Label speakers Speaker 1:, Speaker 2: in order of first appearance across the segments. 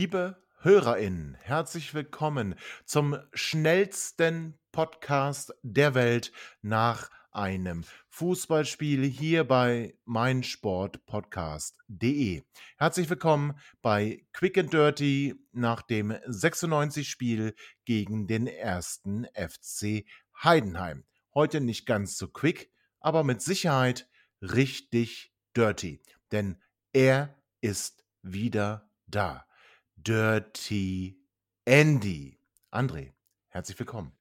Speaker 1: Liebe HörerInnen, herzlich willkommen zum schnellsten Podcast der Welt nach einem Fußballspiel hier bei meinsportpodcast.de. Herzlich willkommen bei Quick and Dirty nach dem 96-Spiel gegen den ersten FC Heidenheim. Heute nicht ganz so quick, aber mit Sicherheit richtig dirty, denn er ist wieder da. Dirty Andy. André, herzlich willkommen.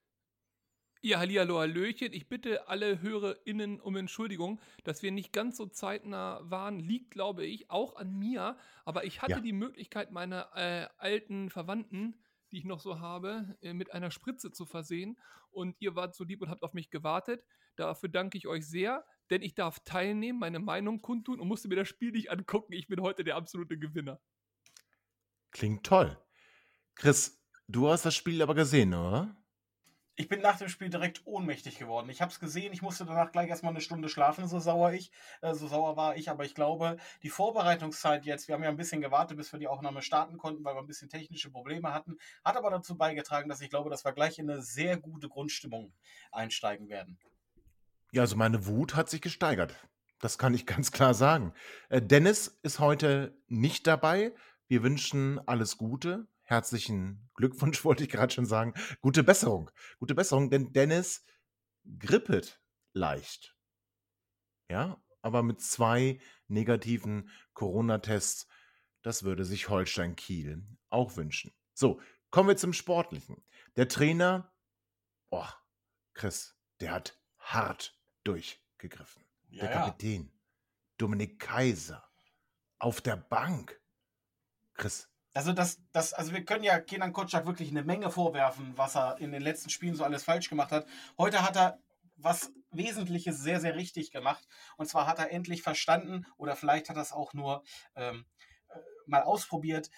Speaker 2: Ja, hallihallo, hallöchen. Ich bitte alle HörerInnen um Entschuldigung, dass wir nicht ganz so zeitnah waren. Liegt, glaube ich, auch an mir. Aber ich hatte
Speaker 1: Ja.
Speaker 2: die Möglichkeit, meine äh, alten Verwandten, die ich noch so habe, äh, mit einer Spritze zu versehen. Und ihr wart so lieb und habt auf mich gewartet. Dafür danke ich euch sehr, denn ich darf teilnehmen, meine Meinung kundtun und musste mir das Spiel nicht angucken. Ich bin heute der absolute Gewinner.
Speaker 1: Klingt toll. Chris, du hast das Spiel aber gesehen, oder?
Speaker 3: Ich bin nach dem Spiel direkt ohnmächtig geworden. Ich habe es gesehen, ich musste danach gleich erstmal eine Stunde schlafen, so sauer ich, äh, so sauer war ich. Aber ich glaube, die Vorbereitungszeit jetzt, wir haben ja ein bisschen gewartet, bis wir die Aufnahme starten konnten, weil wir ein bisschen technische Probleme hatten, hat aber dazu beigetragen, dass ich glaube, dass wir gleich in eine sehr gute Grundstimmung einsteigen werden.
Speaker 1: Ja, also meine Wut hat sich gesteigert. Das kann ich ganz klar sagen. Äh, Dennis ist heute nicht dabei. Wir wünschen alles Gute. Herzlichen Glückwunsch, wollte ich gerade schon sagen. Gute Besserung. Gute Besserung, denn Dennis grippet leicht. Ja, aber mit zwei negativen Corona-Tests, das würde sich Holstein Kiel auch wünschen. So, kommen wir zum Sportlichen. Der Trainer, oh, Chris, der hat hart durchgegriffen. Der Kapitän, Dominik Kaiser, auf der Bank. Chris,
Speaker 3: Also das, das, also wir können ja Kenan Kotschak wirklich eine Menge vorwerfen, was er in den letzten Spielen so alles falsch gemacht hat. Heute hat er was Wesentliches sehr, sehr richtig gemacht. Und zwar hat er endlich verstanden, oder vielleicht hat er es auch nur ähm, äh, mal ausprobiert,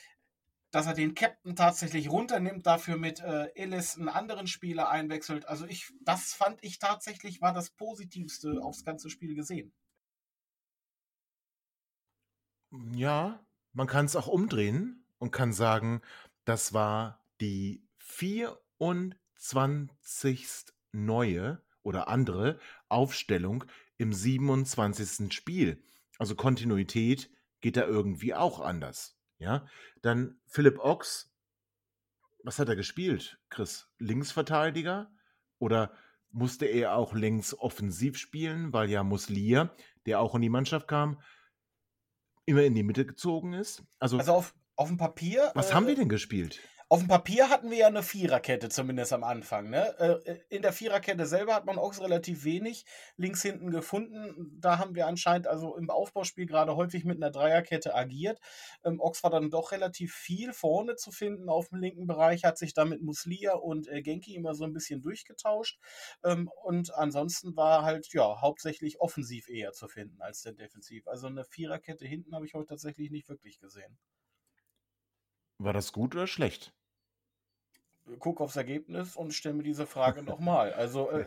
Speaker 3: dass er den Captain tatsächlich runternimmt, dafür mit äh, Ellis einen anderen Spieler einwechselt. Also ich, das fand ich tatsächlich war das Positivste aufs ganze Spiel gesehen.
Speaker 1: ja, man kann es auch umdrehen und kann sagen, das war die 24. neue oder andere Aufstellung im 27. Spiel. Also Kontinuität geht da irgendwie auch anders. Ja, dann Philipp Ochs, was hat er gespielt, Chris? Linksverteidiger? Oder musste er auch links offensiv spielen, weil ja Muslia, der auch in die Mannschaft kam, immer in die Mitte gezogen ist? Also,
Speaker 3: Also auf, auf dem Papier.
Speaker 1: was
Speaker 3: äh,
Speaker 1: haben wir denn gespielt?
Speaker 3: Auf dem Papier hatten wir ja eine Viererkette, zumindest am Anfang. Ne? Äh, In der Viererkette selber hat man Ochs relativ wenig links hinten gefunden. Da haben wir anscheinend also im Aufbauspiel gerade häufig mit einer Dreierkette agiert. Ähm, Ochs war dann doch relativ viel vorne zu finden auf dem linken Bereich, hat sich da mit Muslia und äh, Genki immer so ein bisschen durchgetauscht. Ähm, und ansonsten war halt ja hauptsächlich offensiv eher zu finden als denn defensiv. Also eine Viererkette hinten habe ich heute tatsächlich nicht wirklich gesehen.
Speaker 1: War das gut oder schlecht?
Speaker 3: Guck aufs Ergebnis und stelle mir diese Frage nochmal. Also äh,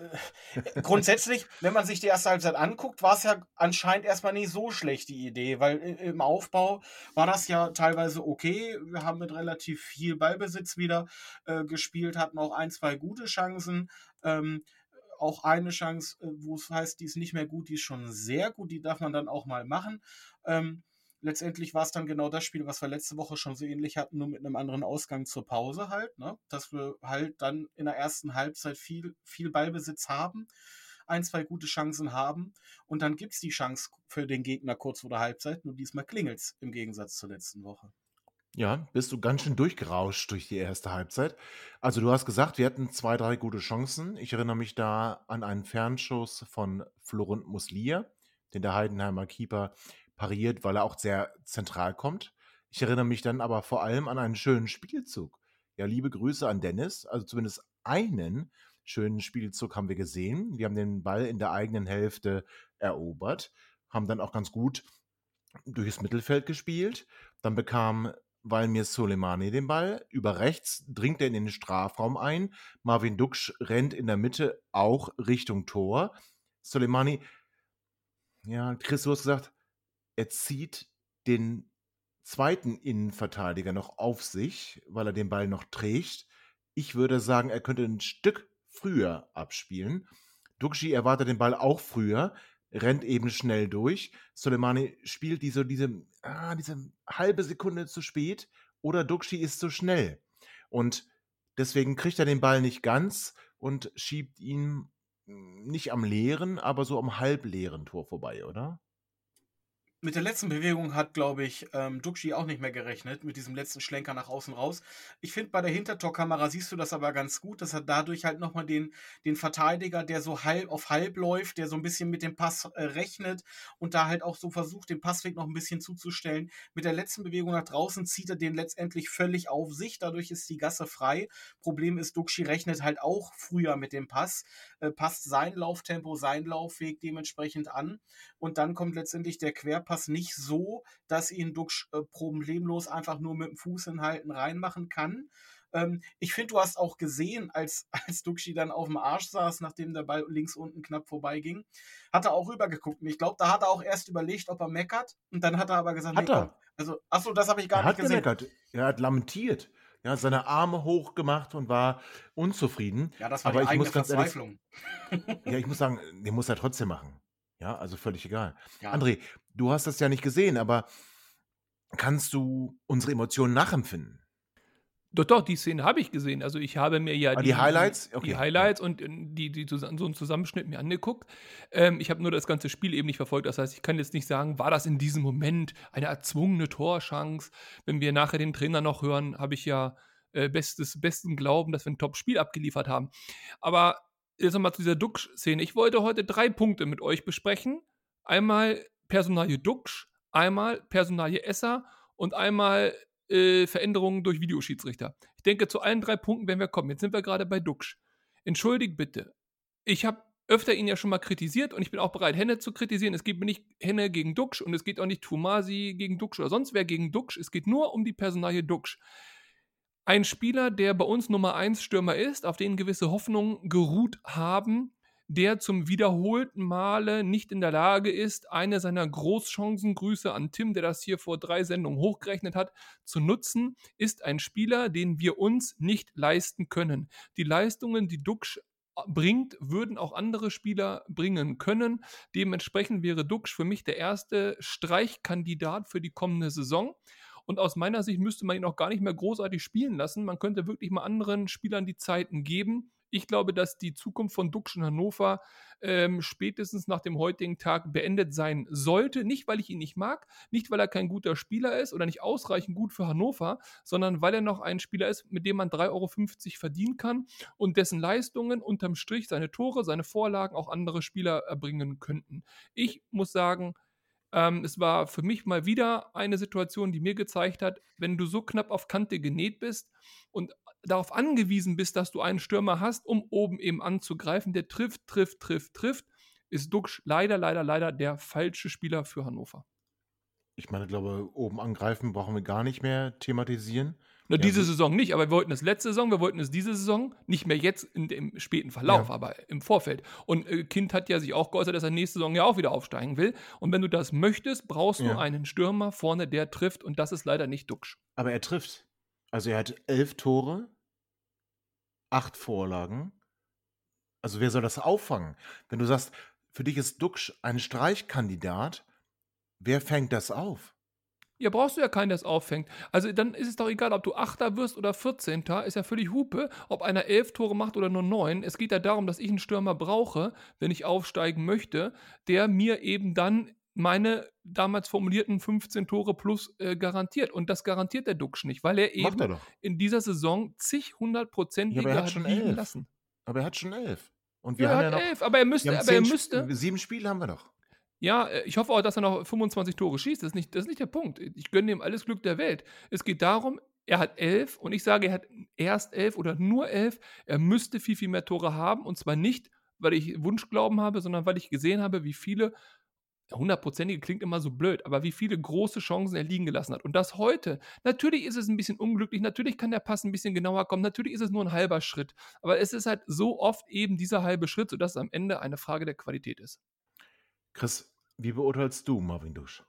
Speaker 3: grundsätzlich, wenn man sich die erste Halbzeit anguckt, war es ja anscheinend erstmal nicht so schlecht die Idee, weil i- im Aufbau war das ja teilweise okay. Wir haben mit relativ viel Ballbesitz wieder äh, gespielt, hatten auch ein, zwei gute Chancen. Ähm, auch eine Chance, äh, wo es heißt, die ist nicht mehr gut, die ist schon sehr gut, die darf man dann auch mal machen. Ähm, letztendlich war es dann genau das Spiel, was wir letzte Woche schon so ähnlich hatten, nur mit einem anderen Ausgang zur Pause halt, ne? Dass wir halt dann in der ersten Halbzeit viel, viel Ballbesitz haben, ein, zwei gute Chancen haben und dann gibt es die Chance für den Gegner kurz vor der Halbzeit, nur diesmal klingelt es im Gegensatz zur letzten Woche.
Speaker 1: Ja, bist du ganz schön durchgerauscht durch die erste Halbzeit. Also du hast gesagt, wir hatten zwei, drei gute Chancen. Ich erinnere mich da an einen Fernschuss von Florent Muslia, den der Heidenheimer Keeper pariert, weil er auch sehr zentral kommt. Ich erinnere mich dann aber vor allem an einen schönen Spielzug. Ja, liebe Grüße an Dennis. Also zumindest einen schönen Spielzug haben wir gesehen. Wir haben den Ball in der eigenen Hälfte erobert, haben dann auch ganz gut durchs Mittelfeld gespielt. Dann bekam Valmir Soleimani den Ball. Über rechts dringt er in den Strafraum ein. Marvin Duksch rennt in der Mitte auch Richtung Tor. Soleimani, ja, Chris, du hast gesagt, er zieht den zweiten Innenverteidiger noch auf sich, weil er den Ball noch trägt. Ich würde sagen, er könnte ein Stück früher abspielen. Duxi erwartet den Ball auch früher, rennt eben schnell durch. Soleimani spielt diese, diese, ah, diese halbe Sekunde zu spät oder Duxi ist zu schnell. Und deswegen kriegt er den Ball nicht ganz und schiebt ihn hm, nicht am leeren, aber so am halbleeren Tor vorbei, oder?
Speaker 3: Mit der letzten Bewegung hat, glaube ich, ähm, Duxi auch nicht mehr gerechnet, mit diesem letzten Schlenker nach außen raus. Ich finde, bei der Hintertorkamera siehst du das aber ganz gut, dass er dadurch halt nochmal den, den Verteidiger, der so halb auf halb läuft, der so ein bisschen mit dem Pass äh, rechnet und da halt auch so versucht, den Passweg noch ein bisschen zuzustellen. Mit der letzten Bewegung nach draußen zieht er den letztendlich völlig auf sich, dadurch ist die Gasse frei. Problem ist, Duxi rechnet halt auch früher mit dem Pass, äh, passt sein Lauftempo, sein Laufweg dementsprechend an und dann kommt letztendlich der Querpass Pass nicht so, dass ihn Duxch äh, problemlos einfach nur mit dem Fuß hinhalten reinmachen kann. Ähm, ich finde, du hast auch gesehen, als, als Duxi dann auf dem Arsch saß, nachdem der Ball links unten knapp vorbeiging, hat er auch rübergeguckt. Und ich glaube, da hat er auch erst überlegt, ob er meckert. Und dann hat er aber gesagt,
Speaker 1: hat nee, er.
Speaker 3: Also, achso, das habe ich gar
Speaker 1: er
Speaker 3: nicht gesehen.
Speaker 1: Gemeckert. Er hat lamentiert. Er hat seine Arme hochgemacht und war unzufrieden.
Speaker 3: Ja, das war
Speaker 1: aber
Speaker 3: die
Speaker 1: ich
Speaker 3: eigene
Speaker 1: muss ganz
Speaker 3: Verzweiflung.
Speaker 1: Ehrlich, ja, ich muss sagen, den muss er trotzdem machen. Ja, also völlig egal.
Speaker 3: Ja.
Speaker 1: André, du hast das ja nicht gesehen, aber kannst du unsere Emotionen nachempfinden?
Speaker 2: Doch, doch, die Szene habe ich gesehen. Also ich habe mir ja
Speaker 1: Ah, die Highlights? Okay,
Speaker 2: die. Highlights und äh, die, die so einen Zusammenschnitt mir angeguckt. Ähm, ich habe nur das ganze Spiel eben nicht verfolgt. Das heißt, ich kann jetzt nicht sagen, war das in diesem Moment eine erzwungene Torchance. Wenn wir nachher den Trainer noch hören, habe ich ja äh, bestes, besten Glauben, dass wir ein Top-Spiel abgeliefert haben. Aber jetzt nochmal zu dieser Duxch-Szene. Ich wollte heute drei Punkte mit euch besprechen. Einmal Personalie Duxch, einmal Personalie Esser und einmal äh, Veränderungen durch Videoschiedsrichter. Ich denke, zu allen drei Punkten werden wir kommen. Jetzt sind wir gerade bei Duxch. Entschuldigt bitte. Ich habe öfter ihn ja schon mal kritisiert und ich bin auch bereit, Henne zu kritisieren. Es geht mir nicht Henne gegen Duxch und es geht auch nicht Tumasi gegen Duxch oder sonst wer gegen Duxch. Es geht nur um die Personalie Duxch. Ein Spieler, der bei uns Nummer 1 Stürmer ist, auf den gewisse Hoffnungen geruht haben, der zum wiederholten Male nicht in der Lage ist, eine seiner Großchancen, Grüße an Tim, der das hier vor drei Sendungen hochgerechnet hat, zu nutzen, ist ein Spieler, den wir uns nicht leisten können. Die Leistungen, die Duxch bringt, würden auch andere Spieler bringen können. Dementsprechend wäre Duxch für mich der erste Streichkandidat für die kommende Saison. Und aus meiner Sicht müsste man ihn auch gar nicht mehr großartig spielen lassen. Man könnte wirklich mal anderen Spielern die Zeiten geben. Ich glaube, dass die Zukunft von Duxch in Hannover ähm, spätestens nach dem heutigen Tag beendet sein sollte. Nicht, weil ich ihn nicht mag, nicht, weil er kein guter Spieler ist oder nicht ausreichend gut für Hannover, sondern weil er noch ein Spieler ist, mit dem man 3,50 Euro verdienen kann und dessen Leistungen unterm Strich, seine Tore, seine Vorlagen auch andere Spieler erbringen könnten. Ich muss sagen, ähm, es war für mich mal wieder eine Situation, die mir gezeigt hat, wenn du so knapp auf Kante genäht bist und darauf angewiesen bist, dass du einen Stürmer hast, um oben eben anzugreifen, der trifft, trifft, trifft, trifft, ist Duxch leider, leider, leider der falsche Spieler für Hannover.
Speaker 1: Ich meine, glaube, oben angreifen brauchen wir gar nicht mehr thematisieren.
Speaker 2: Na,
Speaker 1: Ja,
Speaker 2: diese
Speaker 1: so-
Speaker 2: Saison nicht, aber wir wollten es letzte Saison, wir wollten es diese Saison, nicht mehr jetzt in dem späten Verlauf,
Speaker 1: Ja.
Speaker 2: aber im Vorfeld. Und äh, Kind hat ja sich auch geäußert, dass er nächste Saison ja auch wieder aufsteigen will. Und wenn du das möchtest, brauchst du
Speaker 1: Ja.
Speaker 2: einen Stürmer vorne, der trifft. Und das ist leider nicht Duxch.
Speaker 1: Aber er trifft. Also er hat elf Tore, acht Vorlagen. Also wer soll das auffangen? Wenn du sagst, für dich ist Duxch ein Streichkandidat, wer fängt das auf?
Speaker 2: Ja, brauchst du ja keinen, der es auffängt. Also dann ist es doch egal, ob du Achter wirst oder 14. Ist ja völlig Hupe, ob einer elf Tore macht oder nur neun. Es geht ja darum, dass ich einen Stürmer brauche, wenn ich aufsteigen möchte, der mir eben dann meine damals formulierten 15 Tore plus äh, garantiert. Und das garantiert der Duxch nicht, weil er eben
Speaker 1: er
Speaker 2: in dieser Saison zig hundertprozentige
Speaker 1: Ja, er hat schon
Speaker 2: liegen
Speaker 1: elf.
Speaker 2: lassen.
Speaker 1: Aber er hat schon elf. Und wir
Speaker 2: Ja, er
Speaker 1: haben
Speaker 2: hat
Speaker 1: ja noch.
Speaker 2: elf, aber er müsste, aber er müsste.
Speaker 1: Sieben Spiele haben wir noch.
Speaker 2: Ja, äh, ich hoffe auch, dass er noch 25 Tore schießt. Das ist nicht, das ist nicht der Punkt. Ich gönne ihm alles Glück der Welt. Es geht darum, er hat elf und ich sage, er hat erst elf oder nur elf. Er müsste viel, viel mehr Tore haben und zwar nicht, weil ich Wunschglauben habe, sondern weil ich gesehen habe, wie viele hundertprozentige klingt immer so blöd, aber wie viele große Chancen er liegen gelassen hat. Und das heute, natürlich ist es ein bisschen unglücklich, natürlich kann der Pass ein bisschen genauer kommen, natürlich ist es nur ein halber Schritt, aber es ist halt so oft eben dieser halbe Schritt, sodass es am Ende eine Frage der Qualität ist.
Speaker 1: Chris, wie beurteilst du Marvin Dusch?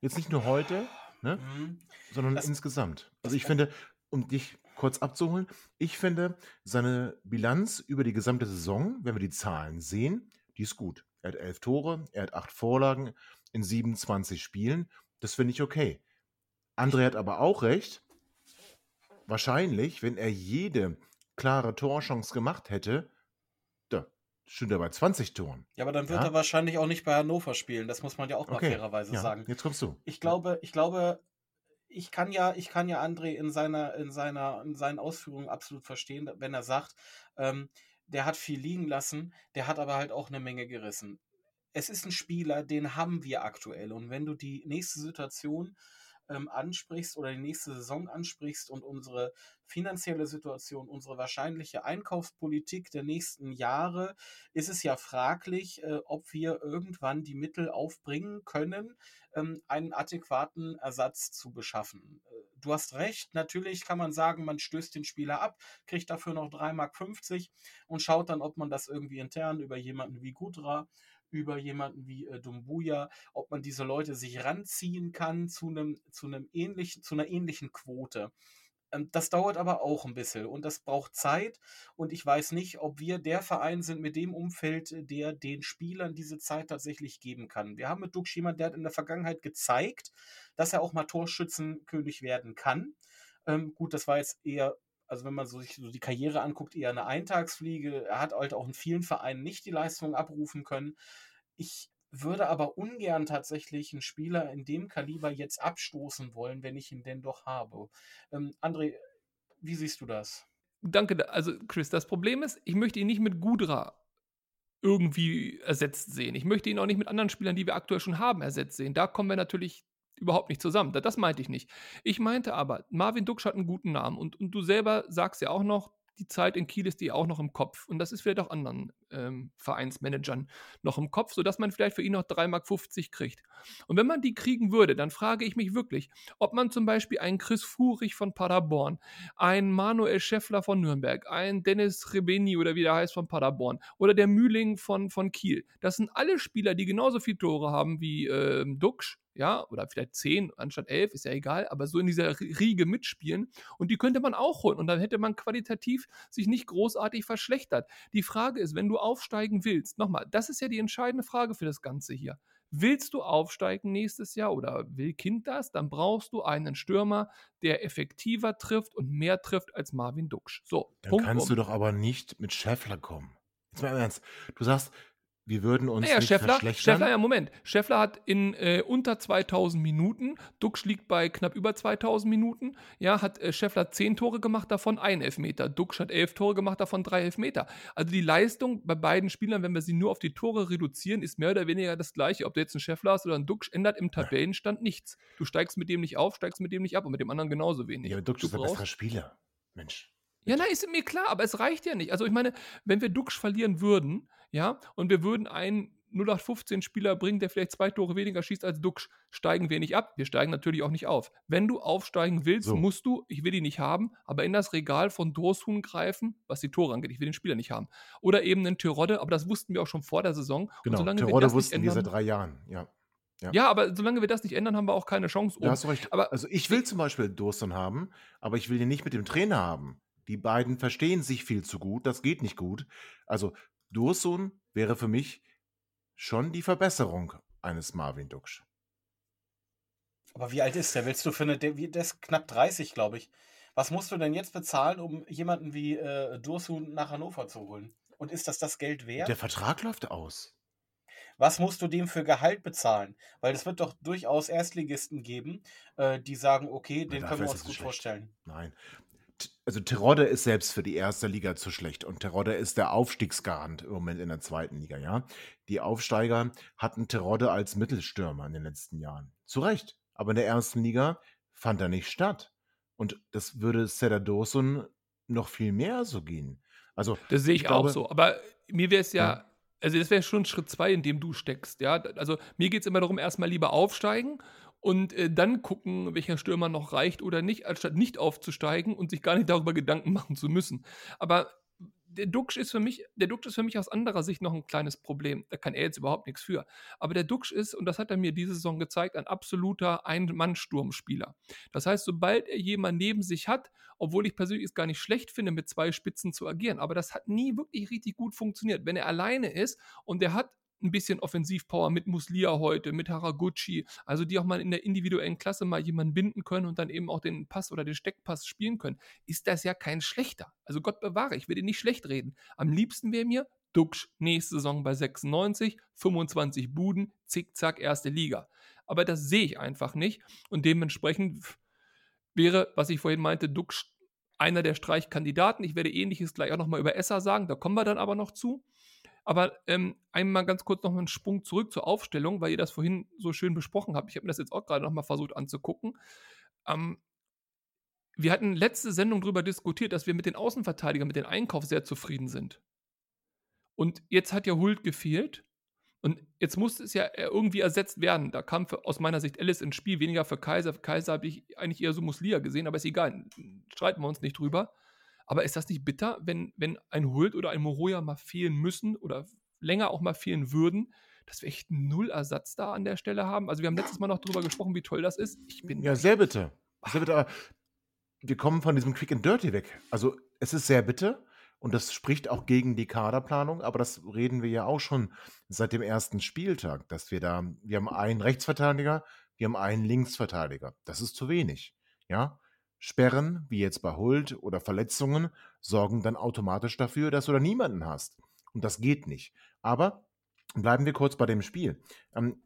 Speaker 1: Jetzt nicht nur heute, ne,
Speaker 3: Mhm.
Speaker 1: sondern
Speaker 3: Das-
Speaker 1: insgesamt. Also ich finde, um dich kurz abzuholen, ich finde seine Bilanz über die gesamte Saison, wenn wir die Zahlen sehen, die ist gut. Er hat elf Tore, er hat acht Vorlagen in 27 Spielen. Das finde ich okay. André hat aber auch recht. Wahrscheinlich, wenn er jede klare Torchance gemacht hätte, stünde er bei 20 Toren.
Speaker 3: Ja, aber dann wird
Speaker 1: Ja?
Speaker 3: er wahrscheinlich auch nicht bei Hannover spielen. Das muss man ja auch mal
Speaker 1: Okay,
Speaker 3: fairerweise
Speaker 1: ja,
Speaker 3: sagen.
Speaker 1: jetzt kommst du.
Speaker 3: Ich glaube, ich glaube, ich kann ja, ich kann ja André in seiner, in seiner, in seinen Ausführungen absolut verstehen, wenn er sagt, ähm, der hat viel liegen lassen, der hat aber halt auch eine Menge gerissen. Es ist ein Spieler, den haben wir aktuell. Und wenn du die nächste Situation ähm, ansprichst oder die nächste Saison ansprichst und unsere finanzielle Situation, unsere wahrscheinliche Einkaufspolitik der nächsten Jahre, ist es ja fraglich, äh, ob wir irgendwann die Mittel aufbringen können, ähm, einen adäquaten Ersatz zu beschaffen. Äh, Du hast recht, natürlich kann man sagen, man stößt den Spieler ab, kriegt dafür noch 3,50 Mark und schaut dann, ob man das irgendwie intern über jemanden wie Gudra, über jemanden wie äh, Dumbuya, ob man diese Leute sich ranziehen kann zu einem, zu einem ähnlichen, zu einer ähnlichen Quote. Ähm, Das dauert aber auch ein bisschen und das braucht Zeit. Und ich weiß nicht, ob wir der Verein sind mit dem Umfeld, äh, der den Spielern diese Zeit tatsächlich geben kann. Wir haben mit Dux jemand, der hat in der Vergangenheit gezeigt, dass er auch mal Torschützenkönig werden kann. Ähm, gut, das war jetzt eher, also wenn man so sich so die Karriere anguckt, eher eine Eintagsfliege. Er hat halt auch in vielen Vereinen nicht die Leistung abrufen können. Ich würde aber ungern tatsächlich einen Spieler in dem Kaliber jetzt abstoßen wollen, wenn ich ihn denn doch habe. Ähm, André, wie siehst du das?
Speaker 2: Danke, da- also Chris, das Problem ist, ich möchte ihn nicht mit Gudra irgendwie ersetzt sehen. Ich möchte ihn auch nicht mit anderen Spielern, die wir aktuell schon haben, ersetzt sehen. Da kommen wir natürlich überhaupt nicht zusammen. Da- Das meinte ich nicht. Ich meinte aber, Marvin Duksch hat einen guten Namen und, und du selber sagst ja auch noch, die Zeit in Kiel ist dir auch noch im Kopf. Und das ist vielleicht auch anderen ähm, Vereinsmanagern noch im Kopf, sodass man vielleicht für ihn noch 3,50 Mark kriegt. Und wenn man die kriegen würde, dann frage ich mich wirklich, ob man zum Beispiel einen Chris Fuhrig von Paderborn, einen Manuel Scheffler von Nürnberg, einen Dennis Rebeni oder wie der heißt von Paderborn oder der Mühling von, von Kiel. Das sind alle Spieler, die genauso viele Tore haben wie ähm, Duxch, ja, oder vielleicht zehn anstatt elf, ist ja egal, aber so in dieser Riege mitspielen und die könnte man auch holen und dann hätte man qualitativ sich nicht großartig verschlechtert. Die Frage ist, wenn du aufsteigen willst, nochmal, das ist ja die entscheidende Frage für das Ganze hier. Willst du aufsteigen nächstes Jahr oder will Kind das, dann brauchst du einen Stürmer, der effektiver trifft und mehr trifft als Marvin Duksch. So,
Speaker 1: Dann
Speaker 2: Punkt
Speaker 1: kannst
Speaker 2: um.
Speaker 1: du doch aber nicht mit Scheffler kommen. Jetzt mal im Ernst. Du sagst, wir würden uns
Speaker 2: Naja,
Speaker 1: nicht
Speaker 2: Scheffler,
Speaker 1: verschlechtern.
Speaker 2: Scheffler, ja, Moment. Scheffler hat in äh, unter 2000 Minuten, Duxch liegt bei knapp über 2000 Minuten, ja, hat äh, Scheffler 10 Tore gemacht, davon ein Elfmeter. Duxch hat 11 Tore gemacht, davon drei Elfmeter. Also die Leistung bei beiden Spielern, wenn wir sie nur auf die Tore reduzieren, ist mehr oder weniger das gleiche. Ob du jetzt einen Scheffler hast oder einen Duxch, ändert im Tabellenstand nichts. Du steigst mit dem nicht auf, steigst mit dem nicht ab und mit dem anderen genauso wenig.
Speaker 1: ja, aber Duxch
Speaker 2: Du
Speaker 1: ist der
Speaker 2: brauchst-
Speaker 1: bessere Spieler. Mensch.
Speaker 2: ja, na, ist mir klar, aber es reicht ja nicht. Also ich meine, wenn wir Duxch verlieren würden, ja, und wir würden einen 0815-Spieler bringen, der vielleicht zwei Tore weniger schießt als Duxch, steigen wir nicht ab. Wir steigen natürlich auch nicht auf. Wenn du aufsteigen willst,
Speaker 1: So.
Speaker 2: musst du, ich will ihn nicht haben, aber in das Regal von Dorshun greifen, was die Tore angeht. Ich will den Spieler nicht haben. Oder eben einen Terodde, aber das wussten wir auch schon vor der Saison.
Speaker 1: Genau,
Speaker 2: nicht
Speaker 1: wussten wir seit drei Jahren. Ja,
Speaker 2: Ja, aber solange wir das nicht ändern, haben wir auch keine Chance.
Speaker 1: da
Speaker 2: oben.
Speaker 1: hast du recht.
Speaker 2: Aber
Speaker 1: also ich will zum Beispiel Durston haben, aber ich will den nicht mit dem Trainer haben. Die beiden verstehen sich viel zu gut. Das geht nicht gut. Also Dursun wäre für mich schon die Verbesserung eines Marvin Duksch.
Speaker 3: Aber wie alt ist der? Willst du für eine, der, ist knapp 30, glaube ich. Was musst du denn jetzt bezahlen, um jemanden wie äh, Dursun nach Hannover zu holen? Und ist das das Geld wert?
Speaker 1: Der Vertrag läuft aus.
Speaker 3: Was musst du dem für Gehalt bezahlen? Weil es wird doch durchaus Erstligisten geben, äh, die sagen, okay, den können wir uns gut
Speaker 1: schlecht.
Speaker 3: vorstellen.
Speaker 1: Nein. Also Terodde ist selbst für die erste Liga zu schlecht und Terodde ist der Aufstiegsgarant im Moment in der zweiten Liga, ja. Die Aufsteiger hatten Terodde als Mittelstürmer in den letzten Jahren. Zu Recht. Aber in der ersten Liga fand er nicht statt. Und das würde Seda Dawson noch viel mehr so gehen. Also,
Speaker 2: Das sehe ich,
Speaker 1: ich
Speaker 2: auch
Speaker 1: glaube,
Speaker 2: so. Aber mir wäre es ja,
Speaker 1: ja,
Speaker 2: also das wäre schon Schritt zwei, in dem du steckst. Ja, also mir geht es immer darum, erstmal lieber aufsteigen und äh, dann gucken, welcher Stürmer noch reicht oder nicht, anstatt nicht aufzusteigen und sich gar nicht darüber Gedanken machen zu müssen. Aber der Duxch ist für mich, der Duxch ist für mich aus anderer Sicht noch ein kleines Problem. Da kann er jetzt überhaupt nichts für. Aber der Duxch ist, und das hat er mir diese Saison gezeigt, ein absoluter Ein-Mann-Sturmspieler. Das heißt, sobald er jemanden neben sich hat, obwohl ich persönlich es gar nicht schlecht finde, mit zwei Spitzen zu agieren, aber das hat nie wirklich richtig gut funktioniert. Wenn er alleine ist und er hat ein bisschen Offensivpower mit Muslia heute, mit Haraguchi, also die auch mal in der individuellen Klasse mal jemanden binden können und dann eben auch den Pass oder den Steckpass spielen können, ist das ja kein schlechter. Also Gott bewahre, ich will ihn nicht schlecht reden. Am liebsten wäre mir Duxch nächste Saison bei 96, 25 Buden, zickzack, erste Liga. Aber das sehe ich einfach nicht und dementsprechend wäre, was ich vorhin meinte, Duxch einer der Streichkandidaten. Ich werde ähnliches gleich auch nochmal über Esser sagen, da kommen wir dann aber noch zu. Aber ähm, einmal ganz kurz noch einen Sprung zurück zur Aufstellung, weil ihr das vorhin so schön besprochen habt. Ich habe mir das jetzt auch gerade nochmal versucht anzugucken. Ähm, wir hatten letzte Sendung darüber diskutiert, dass wir mit den Außenverteidigern, mit dem Einkauf sehr zufrieden sind. Und jetzt hat ja Hult gefehlt. Und jetzt musste es ja irgendwie ersetzt werden. Da kam für, aus meiner Sicht Alice ins Spiel, weniger für Kaiser. Für Kaiser habe ich eigentlich eher so Muslia gesehen, aber ist egal. Streiten wir uns nicht drüber. Aber ist das nicht bitter, wenn, wenn ein Hult oder ein Moroja mal fehlen müssen oder länger auch mal fehlen würden, dass wir echt null Ersatz da an der Stelle haben? Also wir haben letztes Mal noch drüber gesprochen, wie toll das ist. Ich bin
Speaker 1: ja, sehr bitte. Sehr bitte. Aber wir kommen von diesem Quick and Dirty weg. Also es ist sehr bitte und das spricht auch gegen die Kaderplanung, aber das reden wir ja auch schon seit dem ersten Spieltag, dass wir da, wir haben einen Rechtsverteidiger, wir haben einen Linksverteidiger. Das ist zu wenig. Ja, Sperren, wie jetzt bei Hult oder Verletzungen, sorgen dann automatisch dafür, dass du da niemanden hast. Und das geht nicht. Aber bleiben wir kurz bei dem Spiel. Ähm,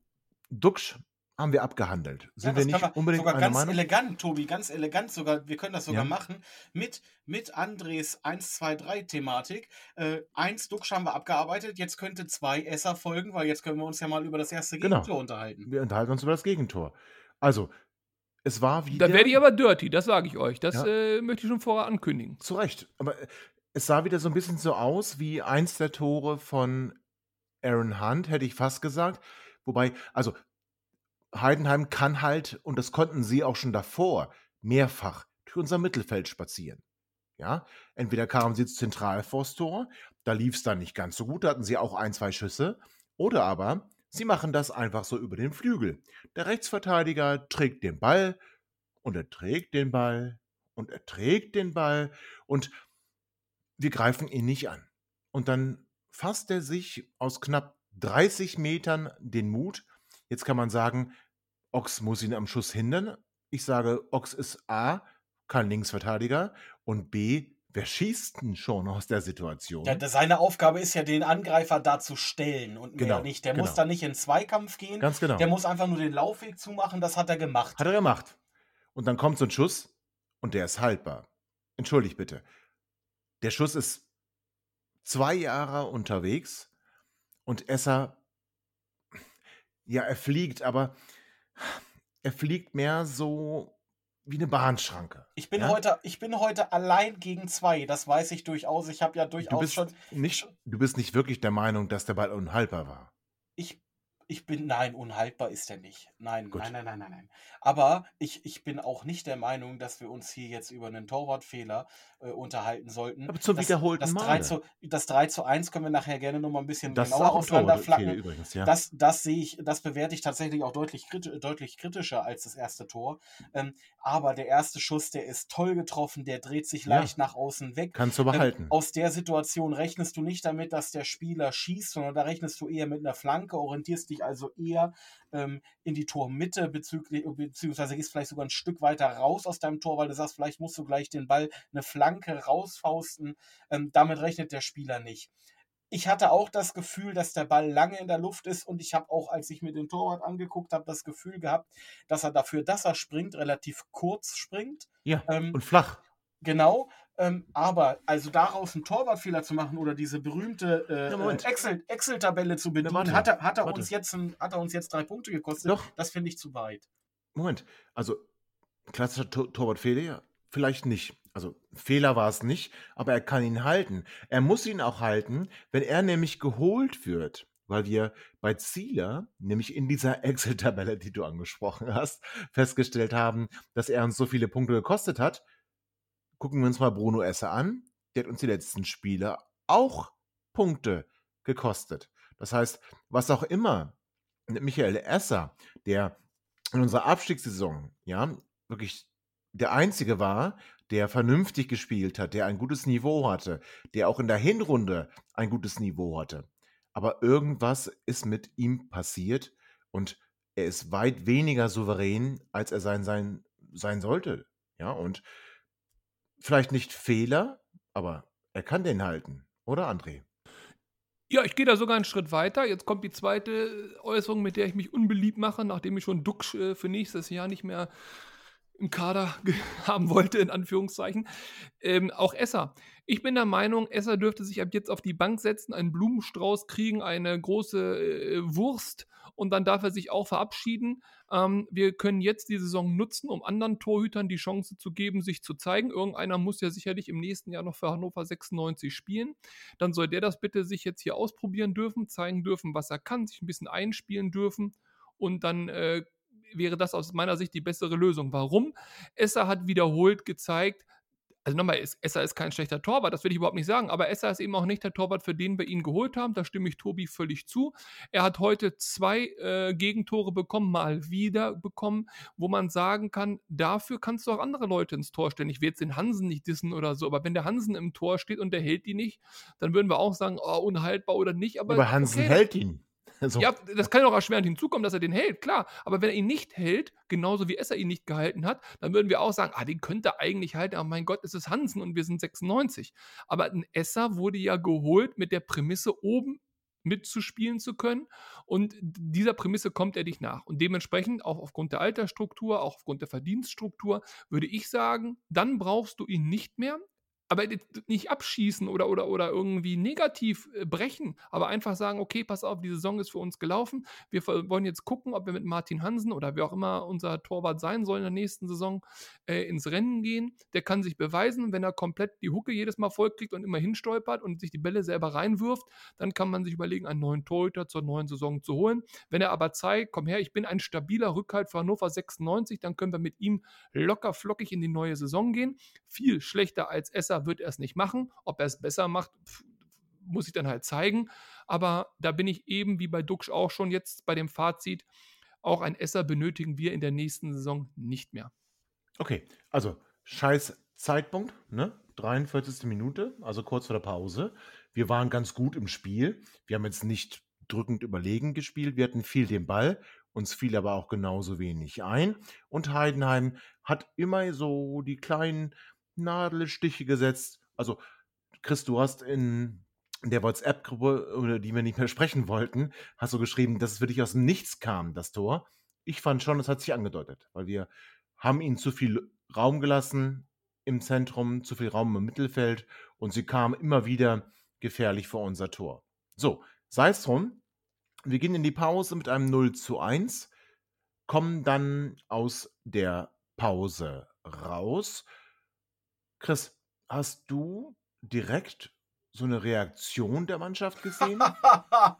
Speaker 1: Duxch haben wir abgehandelt. Sind
Speaker 3: Ja,
Speaker 1: wir nicht unbedingt
Speaker 3: sogar ganz
Speaker 1: Meinung?
Speaker 3: elegant, Tobi, ganz elegant sogar. Wir können das sogar
Speaker 1: Ja.
Speaker 3: machen mit, mit Andres 1, 2, 3 Thematik. Äh, eins Duxch haben wir abgearbeitet, jetzt könnte zwei Esser folgen, weil jetzt können wir uns ja mal über das erste
Speaker 1: Genau.
Speaker 3: Gegentor unterhalten.
Speaker 1: Wir unterhalten uns über das Gegentor. Also, es war wieder.
Speaker 2: Da werde ich aber dirty, das sage ich euch. Das
Speaker 1: Ja.
Speaker 2: äh, möchte ich schon vorher ankündigen.
Speaker 1: Zu Recht. Aber äh, es sah wieder so ein bisschen so aus wie eins der Tore von Aaron Hunt, hätte ich fast gesagt. Wobei, also Heidenheim kann halt, und das konnten sie auch schon davor, mehrfach durch unser Mittelfeld spazieren. Ja, entweder kamen sie zentral vors Tor, da lief es dann nicht ganz so gut, da hatten sie auch ein, zwei Schüsse, oder aber sie machen das einfach so über den Flügel. Der Rechtsverteidiger trägt den Ball und er trägt den Ball und er trägt den Ball und wir greifen ihn nicht an. Und dann fasst er sich aus knapp 30 Metern den Mut. Jetzt kann man sagen, Ochs muss ihn am Schuss hindern. Ich sage, Ochs ist A, kein Linksverteidiger und B, wer schießt denn schon aus der Situation?
Speaker 3: Ja, seine Aufgabe ist ja, den Angreifer da zu stellen und mehr
Speaker 1: Genau,
Speaker 3: nicht. Der
Speaker 1: genau.
Speaker 3: muss da nicht in Zweikampf gehen.
Speaker 1: Ganz genau.
Speaker 3: Der muss einfach nur den Laufweg zumachen, das hat er gemacht.
Speaker 1: Hat er gemacht. Und dann kommt so ein Schuss und der ist haltbar. Entschuldigt bitte. Der Schuss ist zwei Jahre unterwegs und Esser, ja, er fliegt, aber er fliegt mehr so wie eine Bahnschranke.
Speaker 3: Ich bin,
Speaker 1: Ja?
Speaker 3: heute, ich bin heute allein gegen zwei, das weiß ich durchaus. Ich habe ja
Speaker 1: Du
Speaker 3: durchaus
Speaker 1: bist,
Speaker 3: schon.
Speaker 1: nicht, du bist nicht wirklich der Meinung, dass der Ball unhaltbar war.
Speaker 3: Ich, ich bin, nein, unhaltbar ist er nicht. Nein,
Speaker 1: Gut.
Speaker 3: nein, nein, nein, nein, nein. Aber ich, ich bin auch nicht der Meinung, dass wir uns hier jetzt über einen Torwartfehler äh, unterhalten sollten.
Speaker 1: Aber zum
Speaker 3: das,
Speaker 1: wiederholten
Speaker 3: das 3
Speaker 1: Male.
Speaker 3: zu, das 3 zu 1 können wir nachher gerne nochmal ein bisschen
Speaker 1: Das
Speaker 3: genauer auseinanderflacken.
Speaker 1: übrigens, ja.
Speaker 3: Das, das sehe ich, das bewerte ich tatsächlich auch deutlich, kriti deutlich kritischer als das erste Tor. Ähm, aber der erste Schuss, der ist toll getroffen, der dreht sich
Speaker 1: Ja.
Speaker 3: leicht nach außen weg.
Speaker 1: Kannst du
Speaker 3: Ähm,
Speaker 1: behalten.
Speaker 3: aus der Situation rechnest du nicht damit, dass der Spieler schießt, sondern da rechnest du eher mit einer Flanke, orientierst dich also eher ähm, in die Tormitte, bezüglich, beziehungsweise gehst vielleicht sogar ein Stück weiter raus aus deinem Tor, weil du sagst, vielleicht musst du gleich den Ball eine Flanke rausfausten. Ähm, damit rechnet der Spieler nicht. Ich hatte auch das Gefühl, dass der Ball lange in der Luft ist und ich habe auch, als ich mir den Torwart angeguckt habe, das Gefühl gehabt, dass er dafür, dass er springt, relativ kurz springt.
Speaker 1: ja,
Speaker 3: ähm,
Speaker 1: und flach.
Speaker 3: Genau, ähm, aber also daraus einen Torwartfehler zu machen oder diese berühmte äh,
Speaker 1: Ja, Moment.
Speaker 3: Excel- Excel-Tabelle zu bedienen,
Speaker 1: warte,
Speaker 3: hat, er, hat, er uns jetzt ein, hat er uns jetzt drei Punkte gekostet.
Speaker 1: Doch.
Speaker 3: Das finde ich zu weit.
Speaker 1: Moment, also klassischer Tor Torwartfehler, ja, vielleicht nicht. Also Fehler war es nicht, aber er kann ihn halten. Er muss ihn auch halten, wenn er nämlich geholt wird, weil wir bei Zieler, nämlich in dieser Excel-Tabelle, die du angesprochen hast, festgestellt haben, dass er uns so viele Punkte gekostet hat. Gucken wir uns mal Bruno Esser an. Der hat uns die letzten Spiele auch Punkte gekostet. Das heißt, was auch immer Michael Esser, der in unserer Abstiegssaison, ja, wirklich der Einzige war, der vernünftig gespielt hat, der ein gutes Niveau hatte, der auch in der Hinrunde ein gutes Niveau hatte. Aber irgendwas ist mit ihm passiert und er ist weit weniger souverän, als er sein, sein, sein sollte. Ja, und vielleicht nicht Fehler, aber er kann den halten, oder André?
Speaker 2: Ja, ich gehe da sogar einen Schritt weiter. Jetzt kommt die zweite Äußerung, mit der ich mich unbeliebt mache, nachdem ich schon Duxch äh, für nächstes Jahr nicht mehr im Kader haben wollte, in Anführungszeichen. Ähm, auch Esser. Ich bin der Meinung, Esser dürfte sich ab jetzt auf die Bank setzen, einen Blumenstrauß kriegen, eine große äh, Wurst und dann darf er sich auch verabschieden. Ähm, wir können jetzt die Saison nutzen, um anderen Torhütern die Chance zu geben, sich zu zeigen. Irgendeiner muss ja sicherlich im nächsten Jahr noch für Hannover 96 spielen. Dann soll der das bitte sich jetzt hier ausprobieren dürfen, zeigen dürfen, was er kann, sich ein bisschen einspielen dürfen und dann äh, wäre das aus meiner Sicht die bessere Lösung. Warum? Esser hat wiederholt gezeigt, also nochmal, es- Esser ist kein schlechter Torwart, das will ich überhaupt nicht sagen, aber Esser ist eben auch nicht der Torwart, für den wir ihn geholt haben. Da stimme ich Tobi völlig zu. Er hat heute zwei äh, Gegentore bekommen, mal wieder bekommen, wo man sagen kann, dafür kannst du auch andere Leute ins Tor stellen. Ich will jetzt den Hansen nicht dissen oder so, aber wenn der Hansen im Tor steht und der hält die nicht, dann würden wir auch sagen, oh, unhaltbar oder nicht. Aber,
Speaker 1: Aber Hansen
Speaker 2: okay,
Speaker 1: hält ihn. So.
Speaker 2: ja, das kann ja auch erschwerend hinzukommen, dass er den hält, klar. Aber wenn er ihn nicht hält, genauso wie Esser ihn nicht gehalten hat, dann würden wir auch sagen, ah, den könnte er eigentlich halten, aber mein Gott, es ist Hansen und wir sind 96. Aber ein Esser wurde ja geholt mit der Prämisse, oben mitzuspielen zu können. Und dieser Prämisse kommt er nicht nach. Und dementsprechend, auch aufgrund der Altersstruktur, auch aufgrund der Verdienststruktur, würde ich sagen, dann brauchst du ihn nicht mehr. Aber nicht abschießen oder, oder, oder irgendwie negativ äh, brechen, aber einfach sagen, okay, pass auf, die Saison ist für uns gelaufen. Wir wollen jetzt gucken, ob wir mit Martin Hansen oder wer auch immer unser Torwart sein soll in der nächsten Saison äh, ins Rennen gehen. Der kann sich beweisen, wenn er komplett die Hucke jedes Mal vollkriegt und immer hinstolpert und sich die Bälle selber reinwirft, dann kann man sich überlegen, einen neuen Torhüter zur neuen Saison zu holen. Wenn er aber zeigt, komm her, ich bin ein stabiler Rückhalt für Hannover 96, dann können wir mit ihm locker flockig in die neue Saison gehen. Viel schlechter als Esser wird er es nicht machen. Ob er es besser macht, muss ich dann halt zeigen. Aber da bin ich eben wie bei Duxch auch schon jetzt bei dem Fazit, auch ein Esser benötigen wir in der nächsten Saison nicht mehr.
Speaker 1: Okay, also scheiß Zeitpunkt, ne? 43. Minute, also kurz vor der Pause. Wir waren ganz gut im Spiel. Wir haben jetzt nicht drückend überlegen gespielt. Wir hatten viel den Ball, uns fiel aber auch genauso wenig ein. Und Heidenheim hat immer so die kleinen Nadelstiche gesetzt. Also, Chris, du hast in der WhatsApp-Gruppe, über die wir nicht mehr sprechen wollten, hast du geschrieben, dass es für dich aus dem Nichts kam, das Tor. Ich fand schon, es hat sich angedeutet, weil wir haben ihnen zu viel Raum gelassen im Zentrum, zu viel Raum im Mittelfeld und sie kamen immer wieder gefährlich vor unser Tor. So, sei es drum. Wir gehen in die Pause mit einem 0 zu 1, kommen dann aus der Pause raus. Chris, hast du direkt so eine Reaktion der Mannschaft gesehen?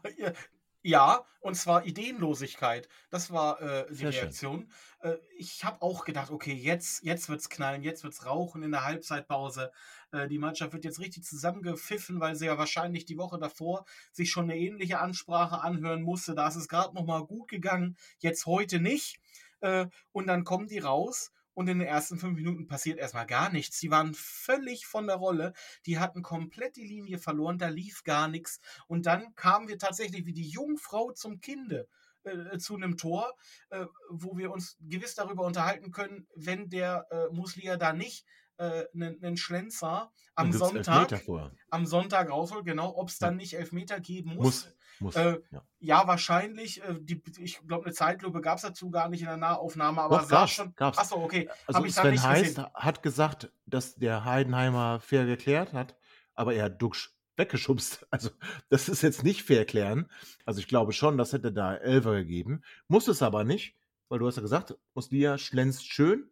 Speaker 3: ja, und zwar Ideenlosigkeit. Das war äh, die
Speaker 1: Sehr.
Speaker 3: Reaktion. Äh, ich habe auch gedacht, okay, jetzt, jetzt wird's knallen, jetzt wird's rauchen in der Halbzeitpause. Äh, die Mannschaft wird jetzt richtig zusammengepfiffen, weil sie ja wahrscheinlich die Woche davor sich schon eine ähnliche Ansprache anhören musste. Da ist es gerade noch mal gut gegangen, jetzt heute nicht. Äh, und dann kommen die raus und in den ersten fünf Minuten passiert erstmal gar nichts. Die waren völlig von der Rolle. Die hatten komplett die Linie verloren, da lief gar nichts. Und dann kamen wir tatsächlich wie die Jungfrau zum Kinde äh, zu einem Tor, äh, wo wir uns gewiss darüber unterhalten können, wenn der äh, Muslia da nicht äh, einen, einen Schlenzer am Sonntag, am Sonntag rausholt, genau, ob es dann
Speaker 1: Ja.
Speaker 3: nicht Elfmeter geben muss.
Speaker 1: Muss. Muss.
Speaker 3: Äh,
Speaker 1: ja.
Speaker 3: Ja, wahrscheinlich. Äh, die, ich glaube, eine Zeitlupe gab es dazu gar nicht in der Nahaufnahme, aber
Speaker 1: Doch,
Speaker 3: sah
Speaker 1: gab's,
Speaker 3: schon.
Speaker 1: gab's.
Speaker 3: Achso, okay.
Speaker 1: Also
Speaker 3: ich dann
Speaker 1: Sven Heist hat gesagt, dass der Heidenheimer fair geklärt hat, aber er hat Duxch weggeschubst. Also das ist jetzt nicht fair klären. Also ich glaube schon, das hätte da Elfer gegeben. Muss es aber nicht, weil du hast ja gesagt, Muslia schlänzt schön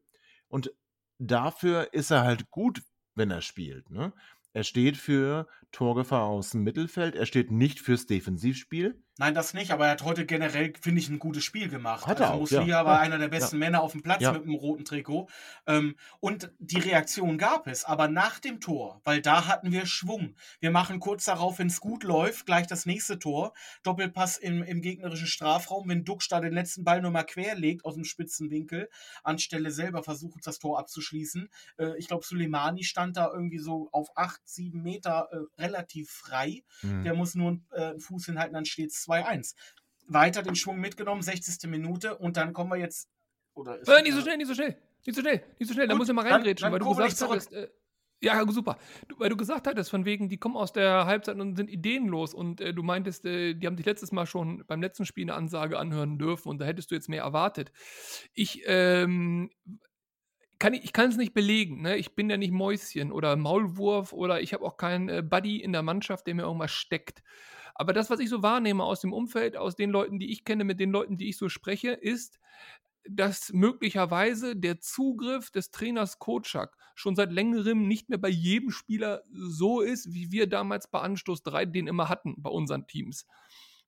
Speaker 1: und dafür ist er halt gut, wenn er spielt. Ne? Er steht für Torgefahr aus dem Mittelfeld, er steht nicht fürs Defensivspiel.
Speaker 3: Nein, das nicht, aber er hat heute generell, finde ich, ein gutes Spiel gemacht.
Speaker 1: Hat er
Speaker 3: also
Speaker 1: auch,
Speaker 3: Muslia
Speaker 1: ja.
Speaker 3: war
Speaker 1: Ja.
Speaker 3: einer der besten Männer auf dem Platz
Speaker 1: Ja.
Speaker 3: mit dem roten Trikot. Ähm, und die Reaktion gab es, aber nach dem Tor, weil da hatten wir Schwung. Wir machen kurz darauf, wenn es gut läuft, gleich das nächste Tor. Doppelpass im, im gegnerischen Strafraum, wenn da den letzten Ball nur mal quer legt aus dem spitzen Winkel, anstelle selber versucht, das Tor abzuschließen. Äh, ich glaube, Suleimani stand da irgendwie so auf 8, 7 Meter äh, relativ frei.
Speaker 1: Hm.
Speaker 3: Der muss nur äh, einen Fuß hinhalten, dann steht es 2-1. Weiter den Schwung mitgenommen, 60. Minute und dann kommen wir jetzt. Oder ist,
Speaker 2: Äh, nicht so schnell, nicht so schnell. Nicht so schnell, nicht so schnell. Da
Speaker 3: Gut,
Speaker 2: muss ich mal reingrätschen, weil du gesagt hattest. Äh, ja, super. Du, weil du gesagt hattest, von wegen, die kommen aus der Halbzeit und sind ideenlos. Und äh, du meintest, äh, die haben dich letztes Mal schon beim letzten Spiel eine Ansage anhören dürfen und da hättest du jetzt mehr erwartet. Ich, ähm, kann ich, ich kann es nicht belegen. Ne? Ich bin ja nicht Mäuschen oder Maulwurf oder ich habe auch keinen äh, Buddy in der Mannschaft, der mir irgendwas steckt. Aber das, was ich so wahrnehme aus dem Umfeld, aus den Leuten, die ich kenne, mit den Leuten, die ich so spreche, ist, dass möglicherweise der Zugriff des Trainers Kotschak schon seit längerem nicht mehr bei jedem Spieler so ist, wie wir damals bei Anstoß 3 den immer hatten bei unseren Teams.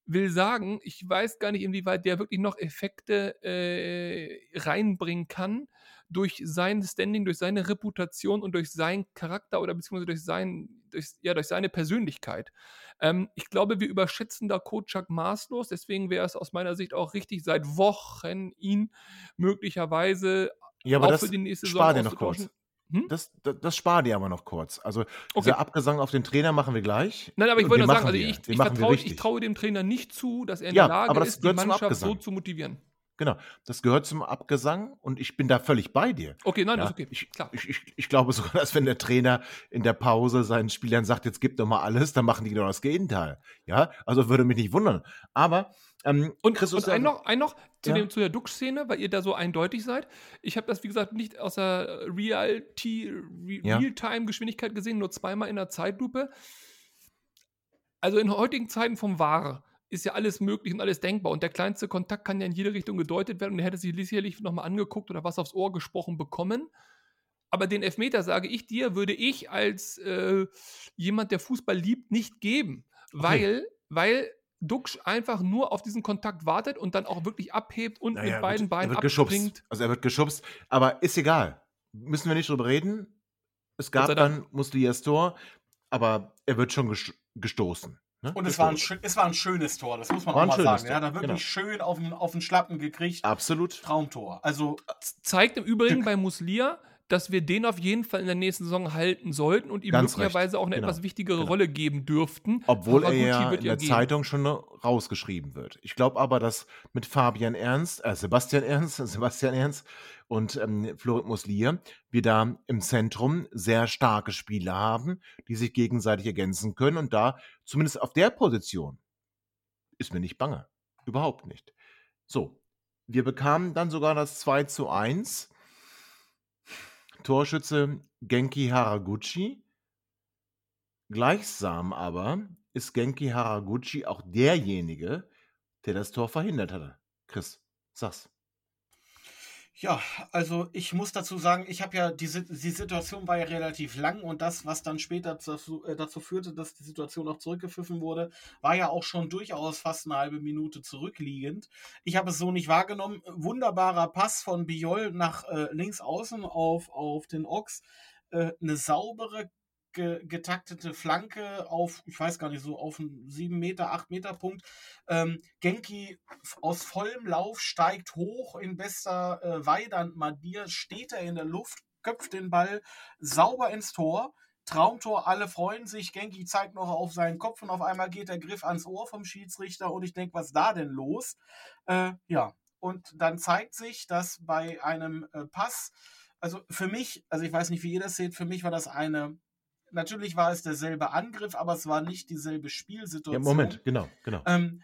Speaker 2: Will sagen, ich weiß gar nicht, inwieweit der wirklich noch Effekte äh, reinbringen kann durch sein Standing, durch seine Reputation und durch seinen Charakter oder beziehungsweise durch, sein, durch, ja, durch seine Persönlichkeit. Ähm, ich glaube, wir überschätzen da Kotschak maßlos. Deswegen wäre es aus meiner Sicht auch richtig, seit Wochen ihn möglicherweise
Speaker 1: Ja, aber
Speaker 2: auch
Speaker 1: das
Speaker 2: für die nächste Saison
Speaker 1: dir noch kurz.
Speaker 2: Hm?
Speaker 1: Das, das, das spar dir aber noch kurz. Also
Speaker 2: Okay.
Speaker 1: dieser Abgesang auf den Trainer machen wir gleich.
Speaker 2: Nein, aber ich wollte nur sagen, also ich, ich, vertraue, ich traue dem Trainer nicht zu, dass er in
Speaker 1: Ja,
Speaker 2: der Lage ist, die Mannschaft so zu motivieren.
Speaker 1: Genau, das gehört zum Abgesang und ich bin da völlig bei dir.
Speaker 2: Okay, nein,
Speaker 1: Ja,
Speaker 2: ist okay.
Speaker 1: ich,
Speaker 2: Klar.
Speaker 1: Ich, ich, ich glaube sogar, dass wenn der Trainer in der Pause seinen Spielern sagt, jetzt gib doch mal alles, dann machen die genau das Gegenteil. Ja, also würde mich nicht wundern. Aber ähm,
Speaker 2: Und,
Speaker 1: Christus,
Speaker 2: und ein noch, ein noch zu,
Speaker 1: Ja.
Speaker 2: dem, zu der Duck-Szene, weil ihr da so eindeutig seid. Ich habe das, wie gesagt, nicht aus der
Speaker 1: Ja.
Speaker 2: Realtime-Geschwindigkeit gesehen, nur zweimal in der Zeitlupe. Also in heutigen Zeiten vom Wahre ist ja alles möglich und alles denkbar. Und der kleinste Kontakt kann ja in jede Richtung gedeutet werden. Und er hätte sich sicherlich nochmal angeguckt oder was aufs Ohr gesprochen bekommen. Aber den Elfmeter, sage ich dir, würde ich als äh, jemand, der Fußball liebt, nicht geben. Weil, weil Duxch einfach nur auf diesen Kontakt wartet und dann auch wirklich abhebt und
Speaker 1: naja,
Speaker 2: mit
Speaker 1: er
Speaker 2: beiden
Speaker 1: wird, er
Speaker 2: Beinen
Speaker 1: wird geschubst.
Speaker 2: abspringt.
Speaker 1: Also er wird geschubst, aber ist egal. Müssen wir nicht drüber reden. Es gab dann Muslias Tor, aber er wird schon ges gestoßen. Ne?
Speaker 3: Und es war, ein, es war ein schönes Tor, das muss man
Speaker 1: War
Speaker 3: auch mal sagen. Er hat da
Speaker 1: Tor,
Speaker 3: wirklich
Speaker 1: genau.
Speaker 3: schön auf den, auf den Schlappen gekriegt.
Speaker 1: Absolut.
Speaker 3: Traumtor. Also,
Speaker 2: Zeigt im Übrigen bei Muslia, dass wir den auf jeden Fall in der nächsten Saison halten sollten und ihm
Speaker 1: Ganz
Speaker 2: möglicherweise
Speaker 1: recht.
Speaker 2: auch eine
Speaker 1: Genau.
Speaker 2: etwas wichtigere
Speaker 1: Genau.
Speaker 2: Rolle geben dürften.
Speaker 1: Obwohl er ja in der
Speaker 2: gehen.
Speaker 1: Zeitung schon rausgeschrieben wird. Ich glaube aber, dass mit Fabian Ernst, äh, Sebastian Ernst, Sebastian Ernst und ähm, Florit Muslier wir da im Zentrum sehr starke Spieler haben, die sich gegenseitig ergänzen können. Und da, zumindest auf der Position, ist mir nicht bange. Überhaupt nicht. So, wir bekamen dann sogar das 2 zu 1. Torschütze Genki Haraguchi. Gleichsam aber ist Genki Haraguchi auch derjenige, der das Tor verhindert hatte. Chris, sag's.
Speaker 3: Ja, also ich muss dazu sagen, ich habe ja, die, die Situation war ja relativ lang und das, was dann später dazu, äh, dazu führte, dass die Situation auch zurückgepfiffen wurde, war ja auch schon durchaus fast eine halbe Minute zurückliegend. Ich habe es so nicht wahrgenommen. Wunderbarer Pass von Biol nach äh, links außen auf, auf den Ochs. Äh, eine saubere ge getaktete Flanke auf, ich weiß gar nicht, so auf einen 7 Meter, 8 Meter Punkt. Ähm, Genki aus vollem Lauf steigt hoch in bester äh, Weidand-Manier, steht er in der Luft, köpft den Ball sauber ins Tor. Traumtor, alle freuen sich. Genki zeigt noch auf seinen Kopf und auf einmal geht der Griff ans Ohr vom Schiedsrichter und ich denke, was ist da denn los? Äh, ja, und dann zeigt sich, dass bei einem äh, Pass also für mich, also ich weiß nicht, wie ihr das seht, für mich war das eine, natürlich war es derselbe Angriff, aber es war nicht dieselbe Spielsituation.
Speaker 1: Ja, Moment, genau, genau.
Speaker 3: Ähm,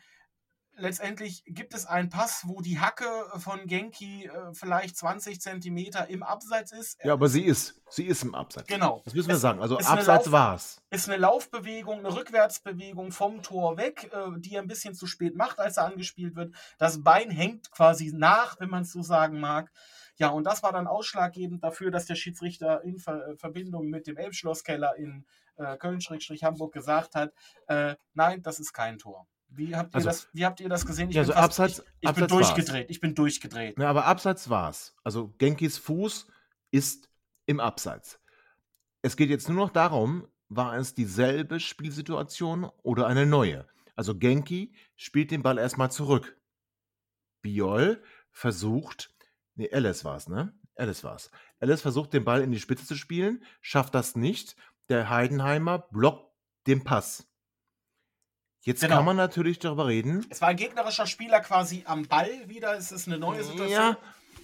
Speaker 3: letztendlich gibt es einen Pass, wo die Hacke von Genki äh, vielleicht 20 Zentimeter im Abseits ist.
Speaker 1: Ja, aber sie ist. Sie ist im Abseits.
Speaker 3: Genau.
Speaker 1: Das müssen wir
Speaker 3: Es
Speaker 1: sagen. Also Abseits
Speaker 3: Lauf-
Speaker 1: war's.
Speaker 3: Ist eine Laufbewegung, eine Rückwärtsbewegung vom Tor weg, äh, die er ein bisschen zu spät macht, als er angespielt wird. Das Bein hängt quasi nach, wenn man es so sagen mag. Ja, und das war dann ausschlaggebend dafür, dass der Schiedsrichter in Ver äh, Verbindung mit dem Elbschlosskeller in äh, Köln-Hamburg gesagt hat, äh, nein, das ist kein Tor. Wie habt ihr,
Speaker 1: Also-
Speaker 3: das, wie habt ihr das gesehen? Ich
Speaker 1: Ja,
Speaker 3: bin,
Speaker 1: also
Speaker 3: fast,
Speaker 1: Abseits-
Speaker 3: ich, ich bin
Speaker 1: Abseits war's.
Speaker 3: durchgedreht. Ich bin durchgedreht.
Speaker 1: Ne, aber Abseits war's. Also Genkis Fuß ist im Abseits. Es geht jetzt nur noch darum, war es dieselbe Spielsituation oder eine neue? Also Genki spielt den Ball erstmal zurück. Biol versucht, nee, Alice war's, ne? Alice war's. Alice versucht, den Ball in die Spitze zu spielen, schafft das nicht. Der Heidenheimer blockt den Pass. Jetzt
Speaker 3: Genau.
Speaker 1: kann man natürlich darüber reden,
Speaker 3: Es war ein gegnerischer Spieler quasi am Ball wieder. Es ist eine neue Situation.
Speaker 1: Ja,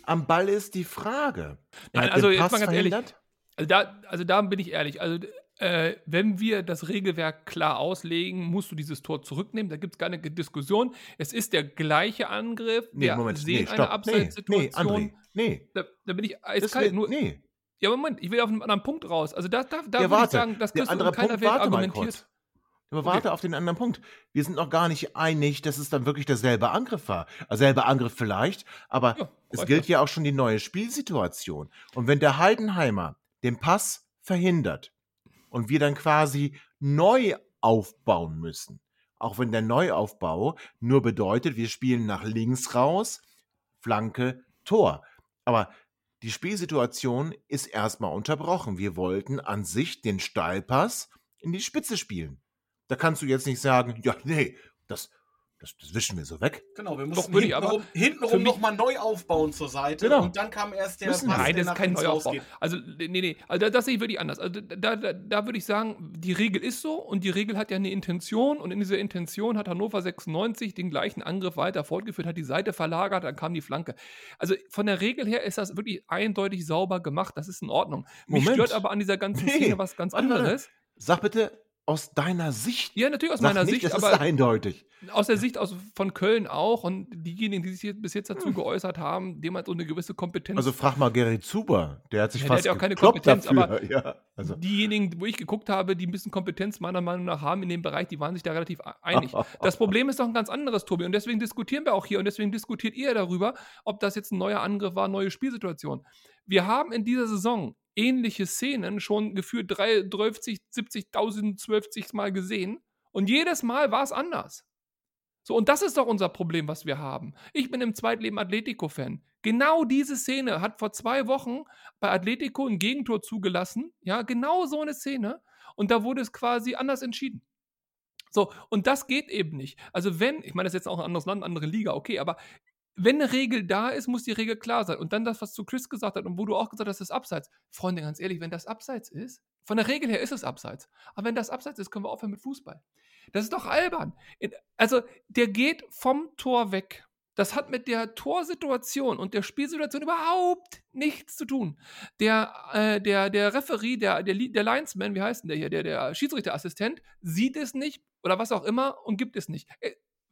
Speaker 1: am Ball ist die Frage. Er
Speaker 2: Nein,
Speaker 1: hat
Speaker 2: also
Speaker 1: den
Speaker 2: jetzt mal ganz ehrlich.
Speaker 1: verhindert.
Speaker 2: Also da, also da bin ich ehrlich. Also, äh, wenn wir das Regelwerk klar auslegen, musst du dieses Tor zurücknehmen. Da gibt es keine Diskussion. Es ist der gleiche Angriff.
Speaker 1: Nee,
Speaker 2: wir
Speaker 1: Moment, nee,
Speaker 2: eine
Speaker 1: stopp. Nee, nee,
Speaker 2: Abseitssituation.
Speaker 1: André, nee.
Speaker 2: da, da bin ich eiskalt.
Speaker 1: wird-
Speaker 2: Nur,
Speaker 1: nee.
Speaker 2: Ja, Moment, ich will auf einen anderen Punkt raus. Also da, da, da
Speaker 1: Ja,
Speaker 2: würde ich sagen, das
Speaker 1: Der andere
Speaker 2: keiner
Speaker 1: Punkt,
Speaker 2: Welt
Speaker 1: warte
Speaker 2: argumentiert.
Speaker 1: Aber warte auf den anderen Punkt. Wir sind noch gar nicht einig, dass es dann wirklich derselbe Angriff war. Also selber Angriff vielleicht, aber
Speaker 2: Ja,
Speaker 1: es gilt ja auch schon die neue Spielsituation. Und wenn der Heidenheimer den Pass verhindert und wir dann quasi neu aufbauen müssen, auch wenn der Neuaufbau nur bedeutet, wir spielen nach links raus, Flanke, Tor. Aber die Spielsituation ist erstmal unterbrochen. Wir wollten an sich den Steilpass in die Spitze spielen. Da kannst du jetzt nicht sagen, ja, nee, das, das, das wischen wir so weg.
Speaker 3: Genau, wir mussten
Speaker 2: würde ich
Speaker 3: hintenrum,
Speaker 2: aber-
Speaker 3: hintenrum nochmal neu aufbauen zur Seite.
Speaker 1: Genau.
Speaker 3: Und dann kam erst der
Speaker 1: Müssen.
Speaker 3: Pass,
Speaker 2: Nein,
Speaker 3: der
Speaker 2: das
Speaker 3: nach
Speaker 2: ist kein Neuaufbau.
Speaker 3: rausgeht.
Speaker 2: Also, nee, nee, also das sehe ich wirklich anders. Also da, da, da würde ich sagen, die Regel ist so und die Regel hat ja eine Intention und in dieser Intention hat Hannover 96 den gleichen Angriff weiter fortgeführt, hat die Seite verlagert, dann kam die Flanke. Also von der Regel her ist das wirklich eindeutig sauber gemacht, das ist in Ordnung. Mich
Speaker 1: Moment.
Speaker 2: stört aber an dieser ganzen
Speaker 1: Nee,
Speaker 2: Szene was ganz anderes.
Speaker 1: Sag bitte aus deiner Sicht.
Speaker 2: Ja, natürlich aus
Speaker 1: Sag
Speaker 2: meiner
Speaker 1: nicht,
Speaker 2: Sicht,
Speaker 1: das
Speaker 2: aber
Speaker 1: ist eindeutig.
Speaker 2: aus der Sicht aus, von Köln auch und diejenigen, die sich bis jetzt dazu
Speaker 1: Hm.
Speaker 2: geäußert haben, dem hat so eine gewisse Kompetenz
Speaker 1: Also frag mal Gary Zuber, der hat sich
Speaker 2: Ja, der
Speaker 1: fast
Speaker 2: hat ja auch keine Kompetenz,
Speaker 1: dafür.
Speaker 2: aber
Speaker 1: ja, also.
Speaker 2: diejenigen, wo ich geguckt habe, die ein bisschen Kompetenz meiner Meinung nach haben in dem Bereich, die waren sich da relativ einig. Das Problem ist doch ein ganz anderes, Tobi, und deswegen diskutieren wir auch hier und deswegen diskutiert ihr darüber, ob das jetzt ein neuer Angriff war, neue Spielsituation. Wir haben in dieser Saison ähnliche Szenen schon gefühlt 30, 70.000, 12 Mal gesehen und jedes Mal war es anders. So, und das ist doch unser Problem, was wir haben. Ich bin im Zweitleben Atletico-Fan. Genau diese Szene hat vor zwei Wochen bei Atletico ein Gegentor zugelassen. Ja, genau so eine Szene. Und da wurde es quasi anders entschieden. So, und das geht eben nicht. Also, wenn, ich meine, das ist jetzt auch ein anderes Land, andere Liga, okay, aber wenn eine Regel da ist, muss die Regel klar sein. Und dann das, was zu Chris gesagt hat und wo du auch gesagt hast, das ist Abseits. Freunde, ganz ehrlich, wenn das Abseits ist, von der Regel her ist es Abseits. Aber wenn das Abseits ist, können wir aufhören mit Fußball. Das ist doch albern. Also, der geht vom Tor weg. Das hat mit der Torsituation und der Spielsituation überhaupt nichts zu tun. Der, äh, der, der Referee, der, der, der Linesman, wie heißt denn der hier, der, der Schiedsrichterassistent, sieht es nicht oder was auch immer und gibt es nicht.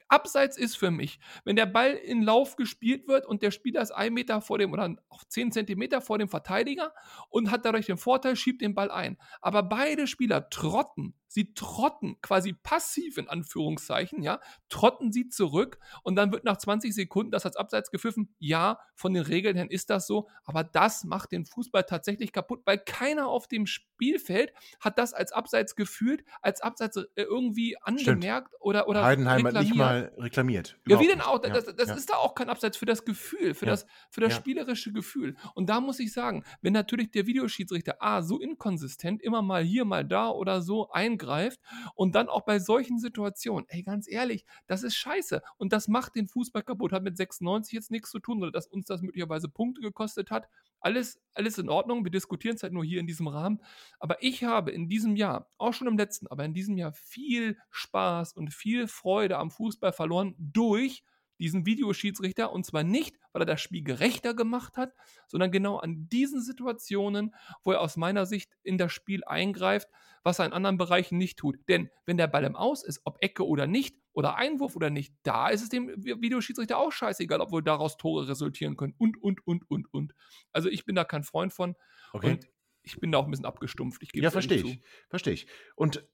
Speaker 2: Abseits ist für mich, wenn der Ball in Lauf gespielt wird und der Spieler ist ein Meter vor dem oder auch zehn Zentimeter vor dem Verteidiger und hat dadurch den Vorteil, schiebt den Ball ein. Aber beide Spieler trotten, sie trotten quasi passiv in Anführungszeichen, ja, trotten sie zurück und dann wird nach 20 Sekunden das als Abseits gepfiffen. Ja, von den Regeln her ist das so, aber das macht den Fußball tatsächlich kaputt, weil keiner auf dem Spielfeld hat das als Abseits gefühlt, als Abseits äh, irgendwie angemerkt oder, oder
Speaker 1: Heidenheim hat nicht
Speaker 2: reklamiert.
Speaker 1: mal reklamiert.
Speaker 2: Ja, wie denn auch? Das, das
Speaker 1: ja.
Speaker 2: ist da auch kein Abseits für das Gefühl, für
Speaker 1: Ja.
Speaker 2: das, für das
Speaker 1: Ja.
Speaker 2: spielerische Gefühl. Und da muss ich sagen, wenn natürlich der Videoschiedsrichter A so inkonsistent immer mal hier, mal da oder so eingreift und dann auch bei solchen Situationen, ey, ganz ehrlich, das ist scheiße. Und das macht den Fußball kaputt. Hat mit 96 jetzt nichts zu tun oder dass uns das möglicherweise Punkte gekostet hat. Alles, alles in Ordnung. Wir diskutieren es halt nur hier in diesem Rahmen. Aber ich habe in diesem Jahr, auch schon im letzten, aber in diesem Jahr viel Spaß und viel Freude am Fußball verloren durch diesen Videoschiedsrichter und zwar nicht, weil er das Spiel gerechter gemacht hat, sondern genau an diesen Situationen, wo er aus meiner Sicht in das Spiel eingreift, was er in anderen Bereichen nicht tut. Denn wenn der Ball im Aus ist, ob Ecke oder nicht, oder Einwurf oder nicht, da ist es dem Videoschiedsrichter auch scheißegal, obwohl daraus Tore resultieren können und, und, und, und, und. Also ich bin da kein Freund von
Speaker 1: Okay.
Speaker 2: und ich bin da auch ein bisschen abgestumpft. Ich gebe
Speaker 1: Ja, verstehe ich. Verstehe ich. Und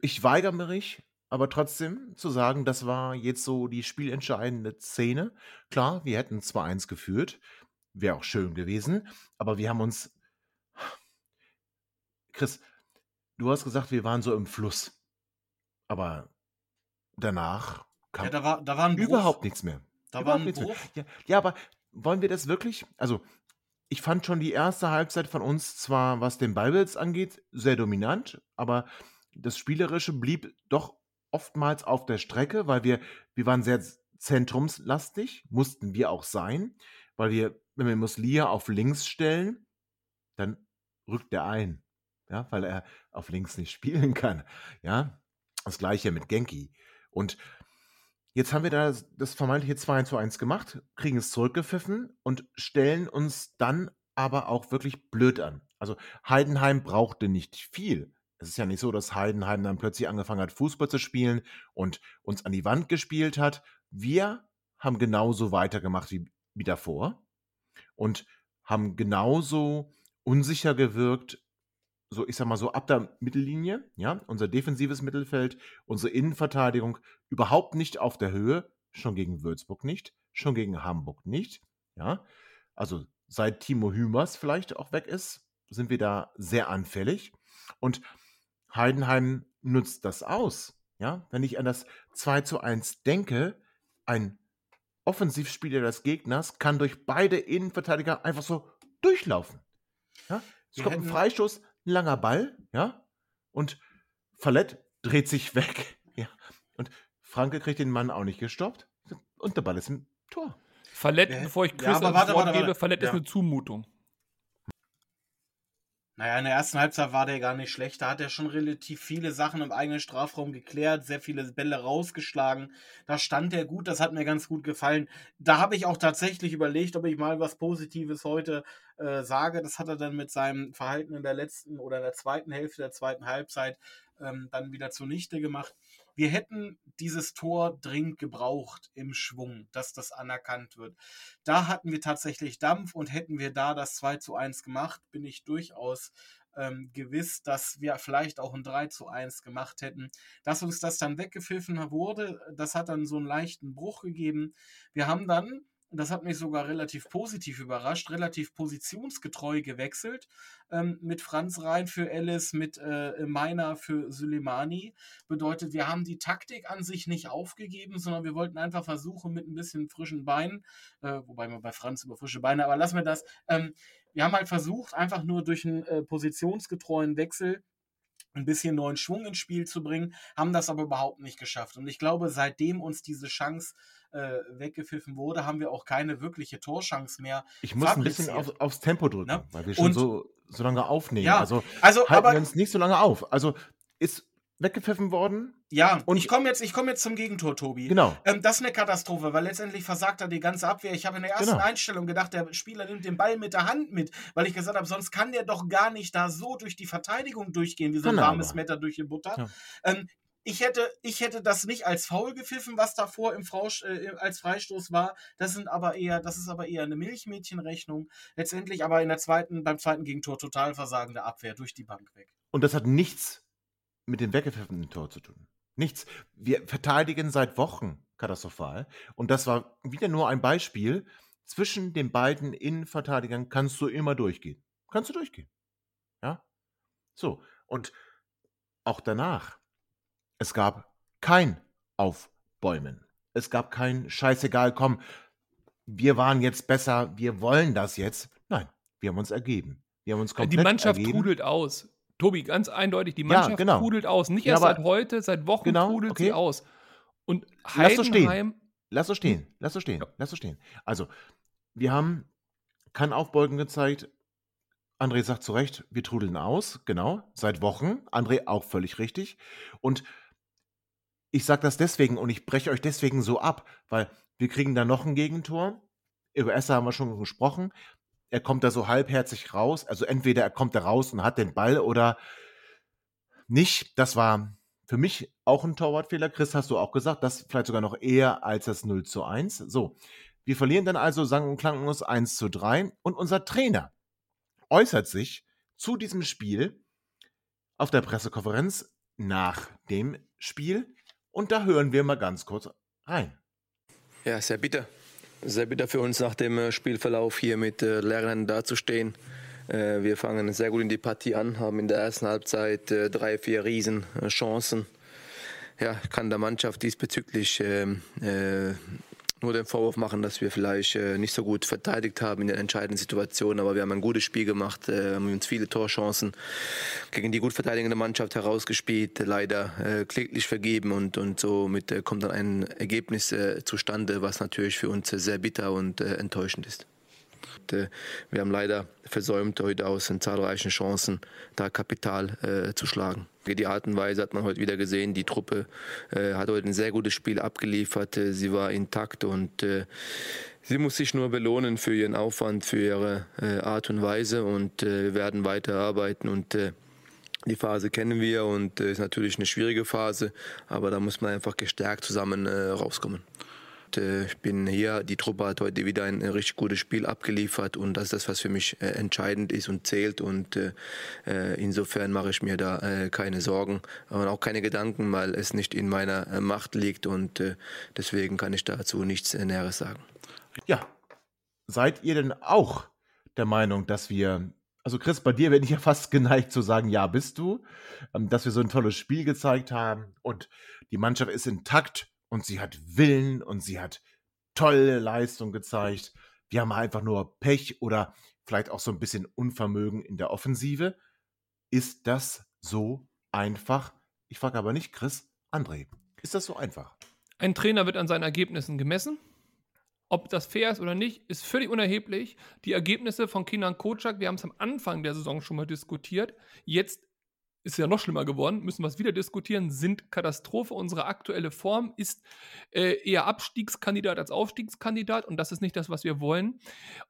Speaker 1: ich weigere mich aber trotzdem zu sagen, das war jetzt so die spielentscheidende Szene. Klar, wir hätten 2-1 geführt, wäre auch schön gewesen, aber wir haben uns. Chris, du hast gesagt, wir waren so im Fluss. Aber danach kam
Speaker 3: Ja, da war, da war ein Bruch.
Speaker 1: überhaupt nichts mehr.
Speaker 3: Da war
Speaker 1: Überhaupt
Speaker 3: ein. Bruch.
Speaker 1: Ja, ja, aber wollen wir das wirklich? Also, ich fand schon die erste Halbzeit von uns zwar, was den Ballbesitz angeht, sehr dominant, aber das Spielerische blieb doch oftmals auf der Strecke, weil wir, wir waren sehr zentrumslastig, mussten wir auch sein, weil wir, wenn wir Muslia auf links stellen, dann rückt er ein, ja, weil er auf links nicht spielen kann, ja. Das gleiche mit Genki. Und Jetzt haben wir da das, vermeintliche 2 zu 1 gemacht, kriegen es zurückgepfiffen und stellen uns dann aber auch wirklich blöd an. Also Heidenheim brauchte nicht viel. Es ist ja nicht so, dass Heidenheim dann plötzlich angefangen hat, Fußball zu spielen und uns an die Wand gespielt hat. Wir haben genauso weitergemacht wie, wie davor und haben genauso unsicher gewirkt, so ich sag mal so ab der Mittellinie, ja, unser defensives Mittelfeld, unsere Innenverteidigung überhaupt nicht auf der Höhe, schon gegen Würzburg nicht, schon gegen Hamburg nicht, ja. Also seit Timo Hümers vielleicht auch weg ist, sind wir da sehr anfällig und Heidenheim nutzt das aus, ja. Wenn ich an das 2 zu 1 denke, ein Offensivspieler des Gegners kann durch beide Innenverteidiger einfach so durchlaufen. Ja? Es
Speaker 3: Wir
Speaker 1: kommt ein Freistoß, ein langer Ball, ja, und Fallett dreht sich weg, ja, und Franke kriegt den Mann auch nicht gestoppt und der Ball ist im Tor.
Speaker 2: Fallett,
Speaker 3: Ja,
Speaker 2: bevor ich
Speaker 3: ja,
Speaker 2: Chris das
Speaker 3: warte,
Speaker 2: Wort
Speaker 3: warte,
Speaker 2: gebe,
Speaker 3: warte.
Speaker 2: Fallett ist
Speaker 3: Ja.
Speaker 2: eine Zumutung.
Speaker 3: Naja, in der ersten Halbzeit war der gar nicht schlecht. Da hat er schon relativ viele Sachen im eigenen Strafraum geklärt, sehr viele Bälle rausgeschlagen. Da stand er gut, das hat mir ganz gut gefallen. Da habe ich auch tatsächlich überlegt, ob ich mal was Positives heute äh, sage. Das hat er dann mit seinem Verhalten in der letzten oder der zweiten Hälfte der zweiten Halbzeit ähm, dann wieder zunichte gemacht. Wir hätten dieses Tor dringend gebraucht im Schwung, dass das anerkannt wird. Da hatten wir tatsächlich Dampf und hätten wir da das 2 zu 1 gemacht, bin ich durchaus ähm, gewiss, dass wir vielleicht auch ein 3 zu 1 gemacht hätten. Dass uns das dann weggepfiffen wurde, das hat dann so einen leichten Bruch gegeben. Wir haben dann, das hat mich sogar relativ positiv überrascht, relativ positionsgetreu gewechselt. Ähm, mit Franz rein für Ellis, mit äh, Meiner für Suleimani. Bedeutet, wir haben die Taktik an sich nicht aufgegeben, sondern wir wollten einfach versuchen, mit ein bisschen frischen Beinen, äh, wobei wir bei Franz über frische Beine, aber lassen wir das. Ähm, wir haben halt versucht, einfach nur durch einen äh, positionsgetreuen Wechsel ein bisschen neuen Schwung ins Spiel zu bringen, haben das aber überhaupt nicht geschafft. Und ich glaube, seitdem uns diese Chance äh, weggepfiffen wurde, haben wir auch keine wirkliche Torchance mehr.
Speaker 1: Ich muss ein bisschen auf, aufs Tempo drücken,
Speaker 3: Ne?
Speaker 1: weil wir schon
Speaker 3: Und-
Speaker 1: so, so lange aufnehmen.
Speaker 3: Ja,
Speaker 1: also
Speaker 3: Also,
Speaker 1: halten
Speaker 3: aber
Speaker 1: wir uns nicht so lange auf. Also ist weggepfiffen worden.
Speaker 3: ja,
Speaker 1: und-
Speaker 3: ich komme jetzt, ich komme jetzt zum Gegentor, Tobi.
Speaker 1: Genau.
Speaker 3: Ähm, das ist eine Katastrophe, weil letztendlich versagt er die ganze Abwehr. Ich habe in der ersten
Speaker 1: Genau.
Speaker 3: Einstellung gedacht, der Spieler nimmt den Ball mit der Hand mit, weil ich gesagt habe, sonst kann der doch gar nicht da so durch die Verteidigung durchgehen, wie so ein warmes. Messer durch die Butter.
Speaker 1: Ja.
Speaker 3: Ähm, ich hätte, ich hätte das nicht als faul gepfiffen, was davor im Frausch, äh, als Freistoß war. Das sind aber eher, das ist aber eher eine Milchmädchenrechnung. Letztendlich aber in der zweiten, beim zweiten Gegentor total versagende Abwehr durch die Bank weg.
Speaker 1: Und das hat nichts mit dem weggepfiffenen Tor zu tun. Nichts. Wir verteidigen seit Wochen katastrophal. Und das war wieder nur ein Beispiel. Zwischen den beiden Innenverteidigern kannst du immer durchgehen. Kannst du durchgehen. Ja? So. Und auch danach. Es gab kein Aufbäumen. Es gab kein Scheißegal, komm, wir waren jetzt besser, wir wollen das jetzt. Nein, wir haben uns ergeben. Wir haben uns komplett
Speaker 2: Die Mannschaft
Speaker 1: ergeben.
Speaker 2: trudelt aus. Tobi, ganz eindeutig, die
Speaker 1: Ja,
Speaker 2: Mannschaft
Speaker 1: genau.
Speaker 2: trudelt aus. Nicht
Speaker 1: Ja,
Speaker 2: erst seit heute, seit Wochen
Speaker 1: Genau,
Speaker 2: trudelt
Speaker 1: okay.
Speaker 2: sie aus. Und
Speaker 1: Lass so stehen.
Speaker 2: Heidenheim,
Speaker 1: Lass so stehen, lass so stehen,
Speaker 2: Ja.
Speaker 1: lass so stehen. Also, wir haben kein Aufbeugen gezeigt. André sagt zu Recht, wir trudeln aus, genau, seit Wochen. André auch völlig richtig. Und ich sage das deswegen und ich breche euch deswegen so ab, weil wir kriegen da noch ein Gegentor. Über Esser haben wir schon gesprochen. Er kommt da so halbherzig raus. Also entweder er kommt da raus und hat den Ball oder nicht. Das war für mich auch ein Torwartfehler. Chris, hast du auch gesagt, das vielleicht sogar noch eher als das 0 zu 1. So, wir verlieren dann also sang- und klanglos 1 zu 3 und unser Trainer äußert sich zu diesem Spiel auf der Pressekonferenz nach dem Spiel und da hören wir mal ganz kurz rein.
Speaker 4: Ja, sehr bitter. Sehr bitter für uns nach dem äh, Spielverlauf hier mit äh, dazustehen. Äh, wir fangen sehr gut in die Partie an, haben in der ersten Halbzeit äh, drei, vier Riesenchancen. Ja, kann der Mannschaft diesbezüglich ähm, äh, nur den Vorwurf machen, dass wir vielleicht äh, nicht so gut verteidigt haben in den entscheidenden Situationen, aber wir haben ein gutes Spiel gemacht, äh, haben uns viele Torchancen gegen die gut verteidigende Mannschaft herausgespielt, leider äh, kläglich vergeben und, und somit äh, kommt dann ein Ergebnis äh, zustande, was natürlich für uns äh, sehr bitter und äh, enttäuschend ist. Wir haben leider versäumt, heute aus den zahlreichen Chancen da Kapital zu schlagen. Die Art und Weise hat man heute wieder gesehen. Die Truppe äh, hat heute ein sehr gutes Spiel abgeliefert. Äh, Sie war intakt und äh, sie muss sich nur belohnen für ihren Aufwand, für ihre äh, Art und Weise und äh, wir werden weiter arbeiten und äh, die Phase kennen wir und ist natürlich eine schwierige Phase, aber da muss man einfach gestärkt zusammen rauskommen. Äh, ich bin hier, die Truppe hat heute wieder ein, äh, richtig gutes Spiel abgeliefert und das ist das, was für mich äh, entscheidend ist und zählt und insofern mache ich mir da keine Sorgen und auch keine Gedanken, weil es nicht in meiner Macht liegt und deswegen kann ich dazu nichts äh, Näheres sagen.
Speaker 1: Ja, seid ihr denn auch der Meinung, dass wir, also Chris, bei dir bin ich ja fast geneigt zu sagen, ja, bist du, ähm, dass wir so ein tolles Spiel gezeigt haben und die Mannschaft ist intakt und sie hat Willen und sie hat tolle Leistung gezeigt. Wir haben einfach nur Pech oder vielleicht auch so ein bisschen Unvermögen in der Offensive. Ist das so einfach? Ich frage aber nicht Chris, André. Ist das so einfach?
Speaker 2: Ein Trainer wird an seinen Ergebnissen gemessen. Ob das fair ist oder nicht, ist völlig unerheblich. Die Ergebnisse von Kinan Kocak, wir haben es am Anfang der Saison schon mal diskutiert. Jetzt ist ja noch schlimmer geworden, müssen wir es wieder diskutieren, sind Katastrophe. Unsere aktuelle Form ist äh, eher Abstiegskandidat als Aufstiegskandidat und das ist nicht das, was wir wollen.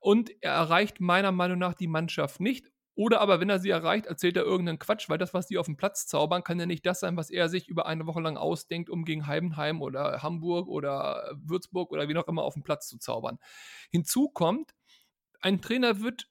Speaker 2: Und er erreicht meiner Meinung nach die Mannschaft nicht. Oder aber, wenn er sie erreicht, erzählt er irgendeinen Quatsch, weil das, was die auf dem Platz zaubern, kann ja nicht das sein, was er sich über eine Woche lang ausdenkt, um gegen Heidenheim oder Hamburg oder Würzburg oder wie noch immer auf dem Platz zu zaubern. Hinzu kommt, ein Trainer wird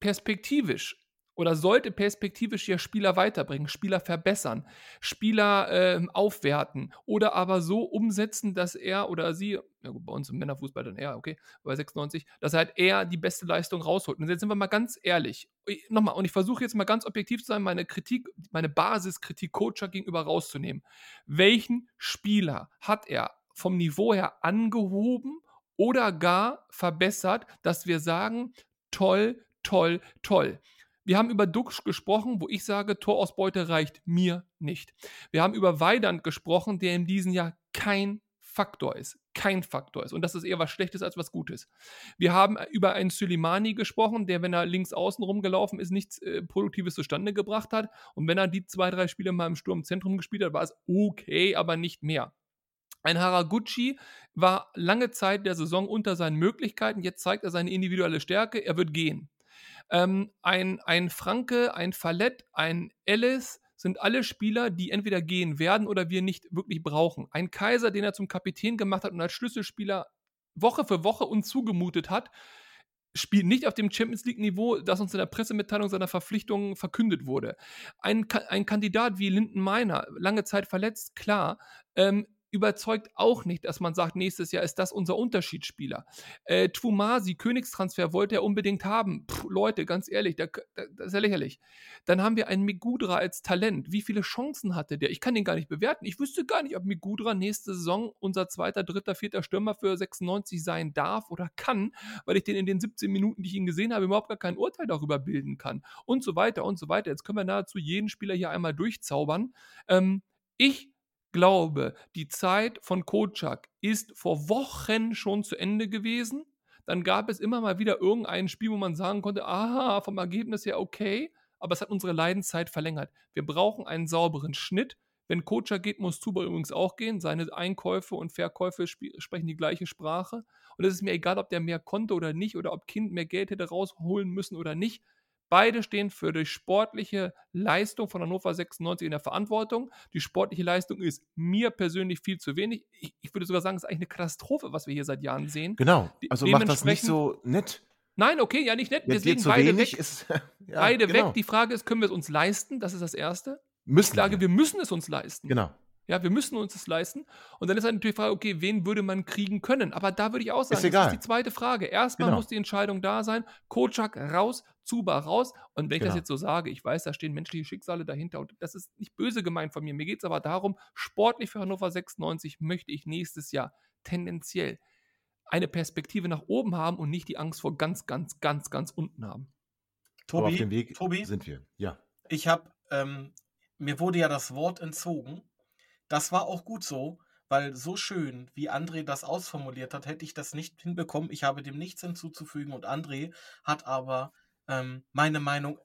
Speaker 2: perspektivisch oder sollte perspektivisch ja Spieler weiterbringen, Spieler verbessern, Spieler äh, aufwerten oder aber so umsetzen, dass er oder sie, ja gut, bei uns im Männerfußball dann eher, okay, bei 96, dass er halt eher die beste Leistung rausholt. Und jetzt sind wir mal ganz ehrlich, ich, nochmal, und ich versuche jetzt mal ganz objektiv zu sein, meine Kritik, meine Basiskritik Coacher gegenüber rauszunehmen. Welchen Spieler hat er vom Niveau her angehoben oder gar verbessert, dass wir sagen, toll, toll, toll. Wir haben über Duxch gesprochen, wo ich sage, Torausbeute reicht mir nicht. Wir haben über Weidand gesprochen, der in diesem Jahr kein Faktor ist. Kein Faktor ist. Und das ist eher was Schlechtes als was Gutes. Wir haben über einen Suleimani gesprochen, der, wenn er links außen rumgelaufen ist, nichts äh, Produktives zustande gebracht hat. Und wenn er die zwei, drei Spiele mal im Sturmzentrum gespielt hat, war es okay, aber nicht mehr. Ein Haraguchi war lange Zeit der Saison unter seinen Möglichkeiten. Jetzt zeigt er seine individuelle Stärke. Er wird gehen. Ähm, ein, ein Franke, ein Fallett, ein Ellis sind alle Spieler, die entweder gehen werden oder wir nicht wirklich brauchen. Ein Kaiser, den er zum Kapitän gemacht hat und als Schlüsselspieler Woche für Woche uns zugemutet hat, spielt nicht auf dem Champions League-Niveau, das uns in der Pressemitteilung seiner Verpflichtungen verkündet wurde. Ein, ein Kandidat wie Linden Meiner, lange Zeit verletzt, klar, ähm, überzeugt auch nicht, dass man sagt, nächstes Jahr ist das unser Unterschiedsspieler. Äh, Twumasi, Königstransfer, wollte er unbedingt haben. Puh, Leute, ganz ehrlich, da, da, das ist ja lächerlich. Dann haben wir einen Migudra als Talent. Wie viele Chancen hatte der? Ich kann den gar nicht bewerten. Ich wüsste gar nicht, ob Migudra nächste Saison unser zweiter, dritter, vierter Stürmer für 96 sein darf oder kann, weil ich den in den 17 Minuten, die ich ihn gesehen habe, überhaupt gar kein Urteil darüber bilden kann. Und so weiter und so weiter. Jetzt können wir nahezu jeden Spieler hier einmal durchzaubern. Ähm, ich glaube, die Zeit von Kocak ist vor Wochen schon zu Ende gewesen. Dann gab es immer mal wieder irgendein Spiel, wo man sagen konnte, aha, vom Ergebnis her okay, aber es hat unsere Leidenszeit verlängert. Wir brauchen einen sauberen Schnitt. Wenn Coacher geht, muss Zuber übrigens auch gehen. Seine Einkäufe und Verkäufe sprechen die gleiche Sprache. Und es ist mir egal, ob der mehr konnte oder nicht oder ob Kind mehr Geld hätte rausholen müssen oder nicht. Beide stehen für die sportliche Leistung von Hannover 96 in der Verantwortung. Die sportliche Leistung ist mir persönlich viel zu wenig. Ich, ich würde sogar sagen, es ist eigentlich eine Katastrophe, was wir hier seit Jahren sehen.
Speaker 1: Genau. Also macht das nicht so nett.
Speaker 2: Nein, okay, ja, nicht nett.
Speaker 1: Ja,
Speaker 2: Deswegen
Speaker 1: zu
Speaker 2: beide
Speaker 1: wenig
Speaker 2: weg.
Speaker 1: ist. ja,
Speaker 2: beide
Speaker 1: genau.
Speaker 2: weg. Die Frage ist, können wir es uns leisten? Das ist das Erste.
Speaker 1: Müssen
Speaker 2: Ich sage,
Speaker 1: wir.
Speaker 2: wir müssen es uns leisten.
Speaker 1: Genau.
Speaker 2: Ja, wir müssen uns das leisten. Und dann ist halt natürlich die Frage, okay, wen würde man kriegen können? Aber da würde ich auch sagen,
Speaker 1: Ist
Speaker 2: das
Speaker 1: egal.
Speaker 2: ist die zweite Frage. Erstmal
Speaker 1: Genau.
Speaker 2: muss die Entscheidung da sein. Kocak raus, Zuba raus. Und wenn ich das
Speaker 1: Genau.
Speaker 2: jetzt so sage, ich weiß, da stehen menschliche Schicksale dahinter. Und das ist nicht böse gemeint von mir. Mir geht es aber darum, sportlich für Hannover 96 möchte ich nächstes Jahr tendenziell eine Perspektive nach oben haben und nicht die Angst vor ganz, ganz, ganz, ganz unten haben.
Speaker 1: Aber auf
Speaker 3: Tobi,
Speaker 1: dem Weg
Speaker 3: Tobi,
Speaker 1: sind wir. Ja.
Speaker 3: ich habe, ähm, mir wurde ja das Wort entzogen. Das war auch gut so, weil so schön, wie André das ausformuliert hat, hätte ich das nicht hinbekommen. Ich habe dem nichts hinzuzufügen und André hat aber ähm, meine Meinung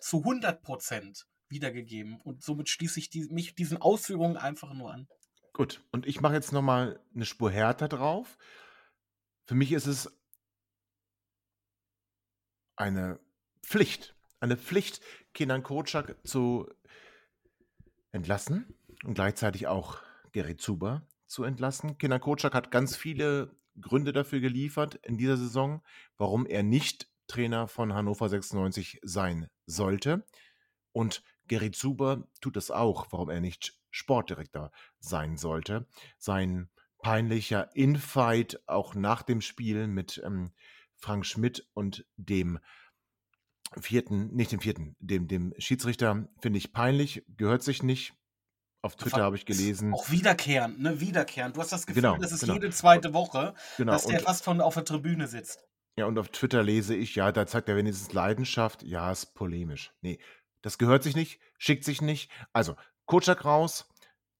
Speaker 3: zu 100% wiedergegeben. Und somit schließe ich die, mich diesen Ausführungen einfach nur an.
Speaker 1: Gut. Und ich mache jetzt nochmal eine Spur härter drauf. Für mich ist es eine Pflicht. Eine Pflicht, Kenan Kocak zu entlassen und gleichzeitig auch Gerrit Zuber zu entlassen. Kenan Kocak hat ganz viele Gründe dafür geliefert in dieser Saison, warum er nicht Trainer von Hannover 96 sein sollte. Und Gerrit Zuber tut es auch, warum er nicht Sportdirektor sein sollte. Sein peinlicher Infight auch nach dem Spiel mit ähm, Frank Schmidt und dem vierten, nicht dem vierten, dem, dem Schiedsrichter finde ich peinlich, gehört sich nicht. Auf Twitter habe ich gelesen.
Speaker 3: Auch wiederkehrend, ne? Wiederkehrend. Du hast das Gefühl,
Speaker 1: Genau,
Speaker 3: das ist
Speaker 1: genau.
Speaker 3: jede zweite Woche,
Speaker 1: Genau,
Speaker 3: dass der fast von auf der Tribüne sitzt.
Speaker 1: Ja, und auf Twitter lese ich, ja, da zeigt er wenigstens Leidenschaft. Ja, ist polemisch. Nee, das gehört sich nicht, schickt sich nicht. Also, Kotschak raus,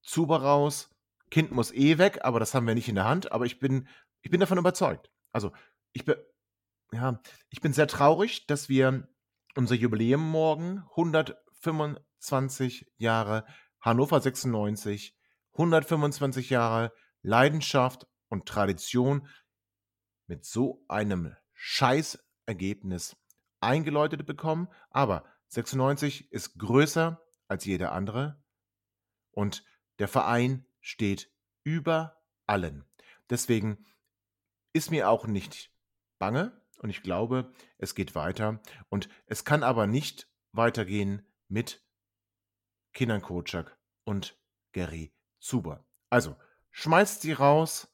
Speaker 1: Zuber raus, Kind muss eh weg, aber das haben wir nicht in der Hand. Aber ich bin, ich bin davon überzeugt. Also, ich bin, ja, ich bin sehr traurig, dass wir unser Jubiläum morgen, 125 Jahre Hannover 96, 125 Jahre Leidenschaft und Tradition mit so einem Scheißergebnis eingeläutet bekommen. Aber 96 ist größer als jeder andere und der Verein steht über allen. Deswegen ist mir auch nicht bange und ich glaube, es geht weiter. Und es kann aber nicht weitergehen mit Kinan Kocak und Gary Zuber. Also, schmeißt sie raus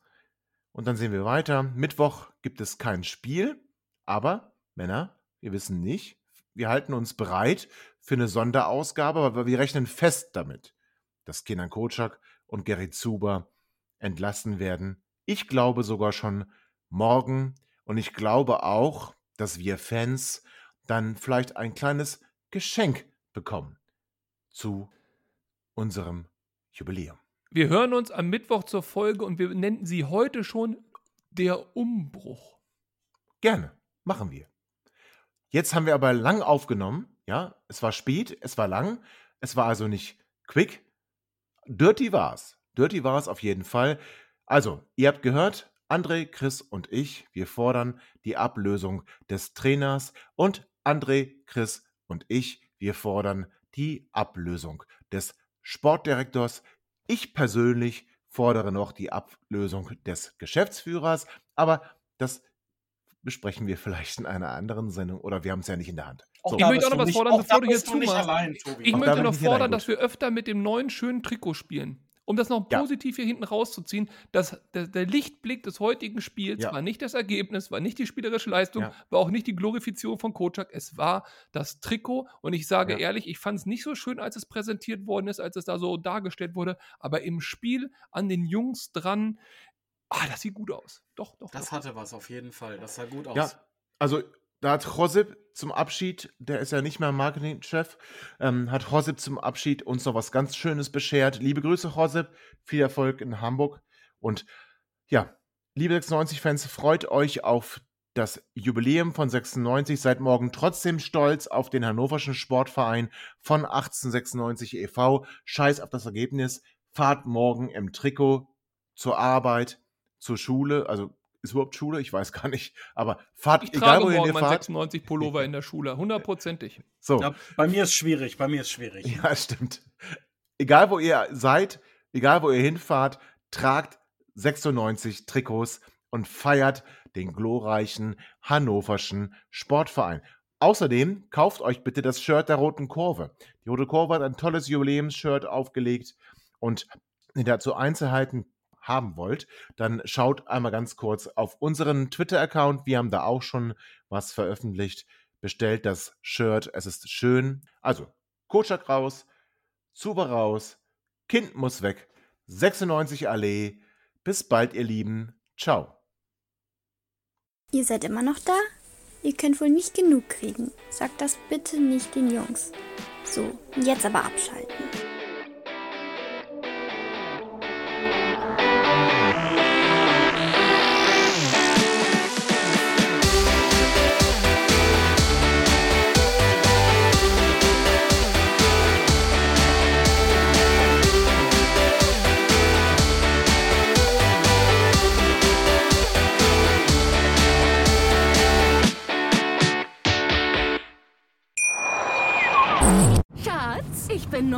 Speaker 1: und dann sehen wir weiter. Mittwoch gibt es kein Spiel, aber Männer, wir wissen nicht. Wir halten uns bereit für eine Sonderausgabe, aber wir rechnen fest damit, dass Kenan Kocak und Gerrit Zuber entlassen werden. Ich glaube sogar schon morgen und ich glaube auch, dass wir Fans dann vielleicht ein kleines Geschenk bekommen zu unserem Jubiläum.
Speaker 2: Wir hören uns am Mittwoch zur Folge und wir nennen sie heute schon der Umbruch.
Speaker 1: Gerne, machen wir. Jetzt haben wir aber lang aufgenommen, ja, es war spät, es war lang, es war also nicht quick. Dirty war's. Dirty war es auf jeden Fall. Also, ihr habt gehört, André, Chris und ich, wir fordern die Ablösung des Trainers und André, Chris und ich, wir fordern die Ablösung des Sportdirektors. Ich persönlich fordere noch die Ablösung des Geschäftsführers, aber das besprechen wir vielleicht in einer anderen Sendung oder wir haben es ja nicht in der Hand. So,
Speaker 2: Ich möchte auch noch was fordern, bevor du hier zumachst. Ich möchte noch fordern, dass wir öfter mit dem neuen schönen Trikot spielen. Um das noch
Speaker 1: Ja.
Speaker 2: positiv hier hinten rauszuziehen, dass der, der Lichtblick des heutigen Spiels
Speaker 1: Ja.
Speaker 2: war nicht das Ergebnis, war nicht die spielerische Leistung,
Speaker 1: Ja.
Speaker 2: war auch nicht die Glorifizierung von Kocak, es war das Trikot. Und ich sage
Speaker 1: Ja.
Speaker 2: ehrlich, ich fand es nicht so schön, als es präsentiert worden ist, als es da so dargestellt wurde, aber im Spiel an den Jungs dran, ah, das sieht gut aus. Doch, doch.
Speaker 3: Das
Speaker 2: doch.
Speaker 3: hatte was auf jeden Fall. Das sah gut aus.
Speaker 1: Ja, also da hat Josip zum Abschied, der ist ja nicht mehr Marketingchef, ähm, hat Josip zum Abschied uns noch was ganz Schönes beschert. Liebe Grüße, Josip, viel Erfolg in Hamburg und ja, liebe 96-Fans, freut euch auf das Jubiläum von 96. Seid morgen trotzdem stolz auf den Hannoverschen Sportverein von 1896 e.V. Scheiß auf das Ergebnis. Fahrt morgen im Trikot zur Arbeit, zur Schule. Also ist überhaupt Schule? Ich weiß gar nicht. Aber fahrt,
Speaker 2: Ich
Speaker 1: egal wohin ihr fahrt.
Speaker 2: 96 Pullover in der Schule, hundertprozentig.
Speaker 1: So.
Speaker 3: Ja, bei mir ist schwierig, bei mir ist schwierig.
Speaker 1: Ja, stimmt. Egal wo ihr seid, egal wo ihr hinfahrt, tragt 96 Trikots und feiert den glorreichen hannoverschen Sportverein. Außerdem kauft euch bitte das Shirt der Roten Kurve. Die Rote Kurve hat ein tolles Jubiläumsshirt aufgelegt und dazu Einzelheiten haben wollt, dann schaut einmal ganz kurz auf unseren Twitter-Account. Wir haben da auch schon was veröffentlicht. Bestellt das Shirt. Es ist schön. Also, Kotschak raus, Zuber raus, Kind muss weg, 96 Allee. Bis bald, ihr Lieben. Ciao.
Speaker 5: Ihr seid immer noch da? Ihr könnt wohl nicht genug kriegen. Sagt das bitte nicht den Jungs. So, jetzt aber abschalten.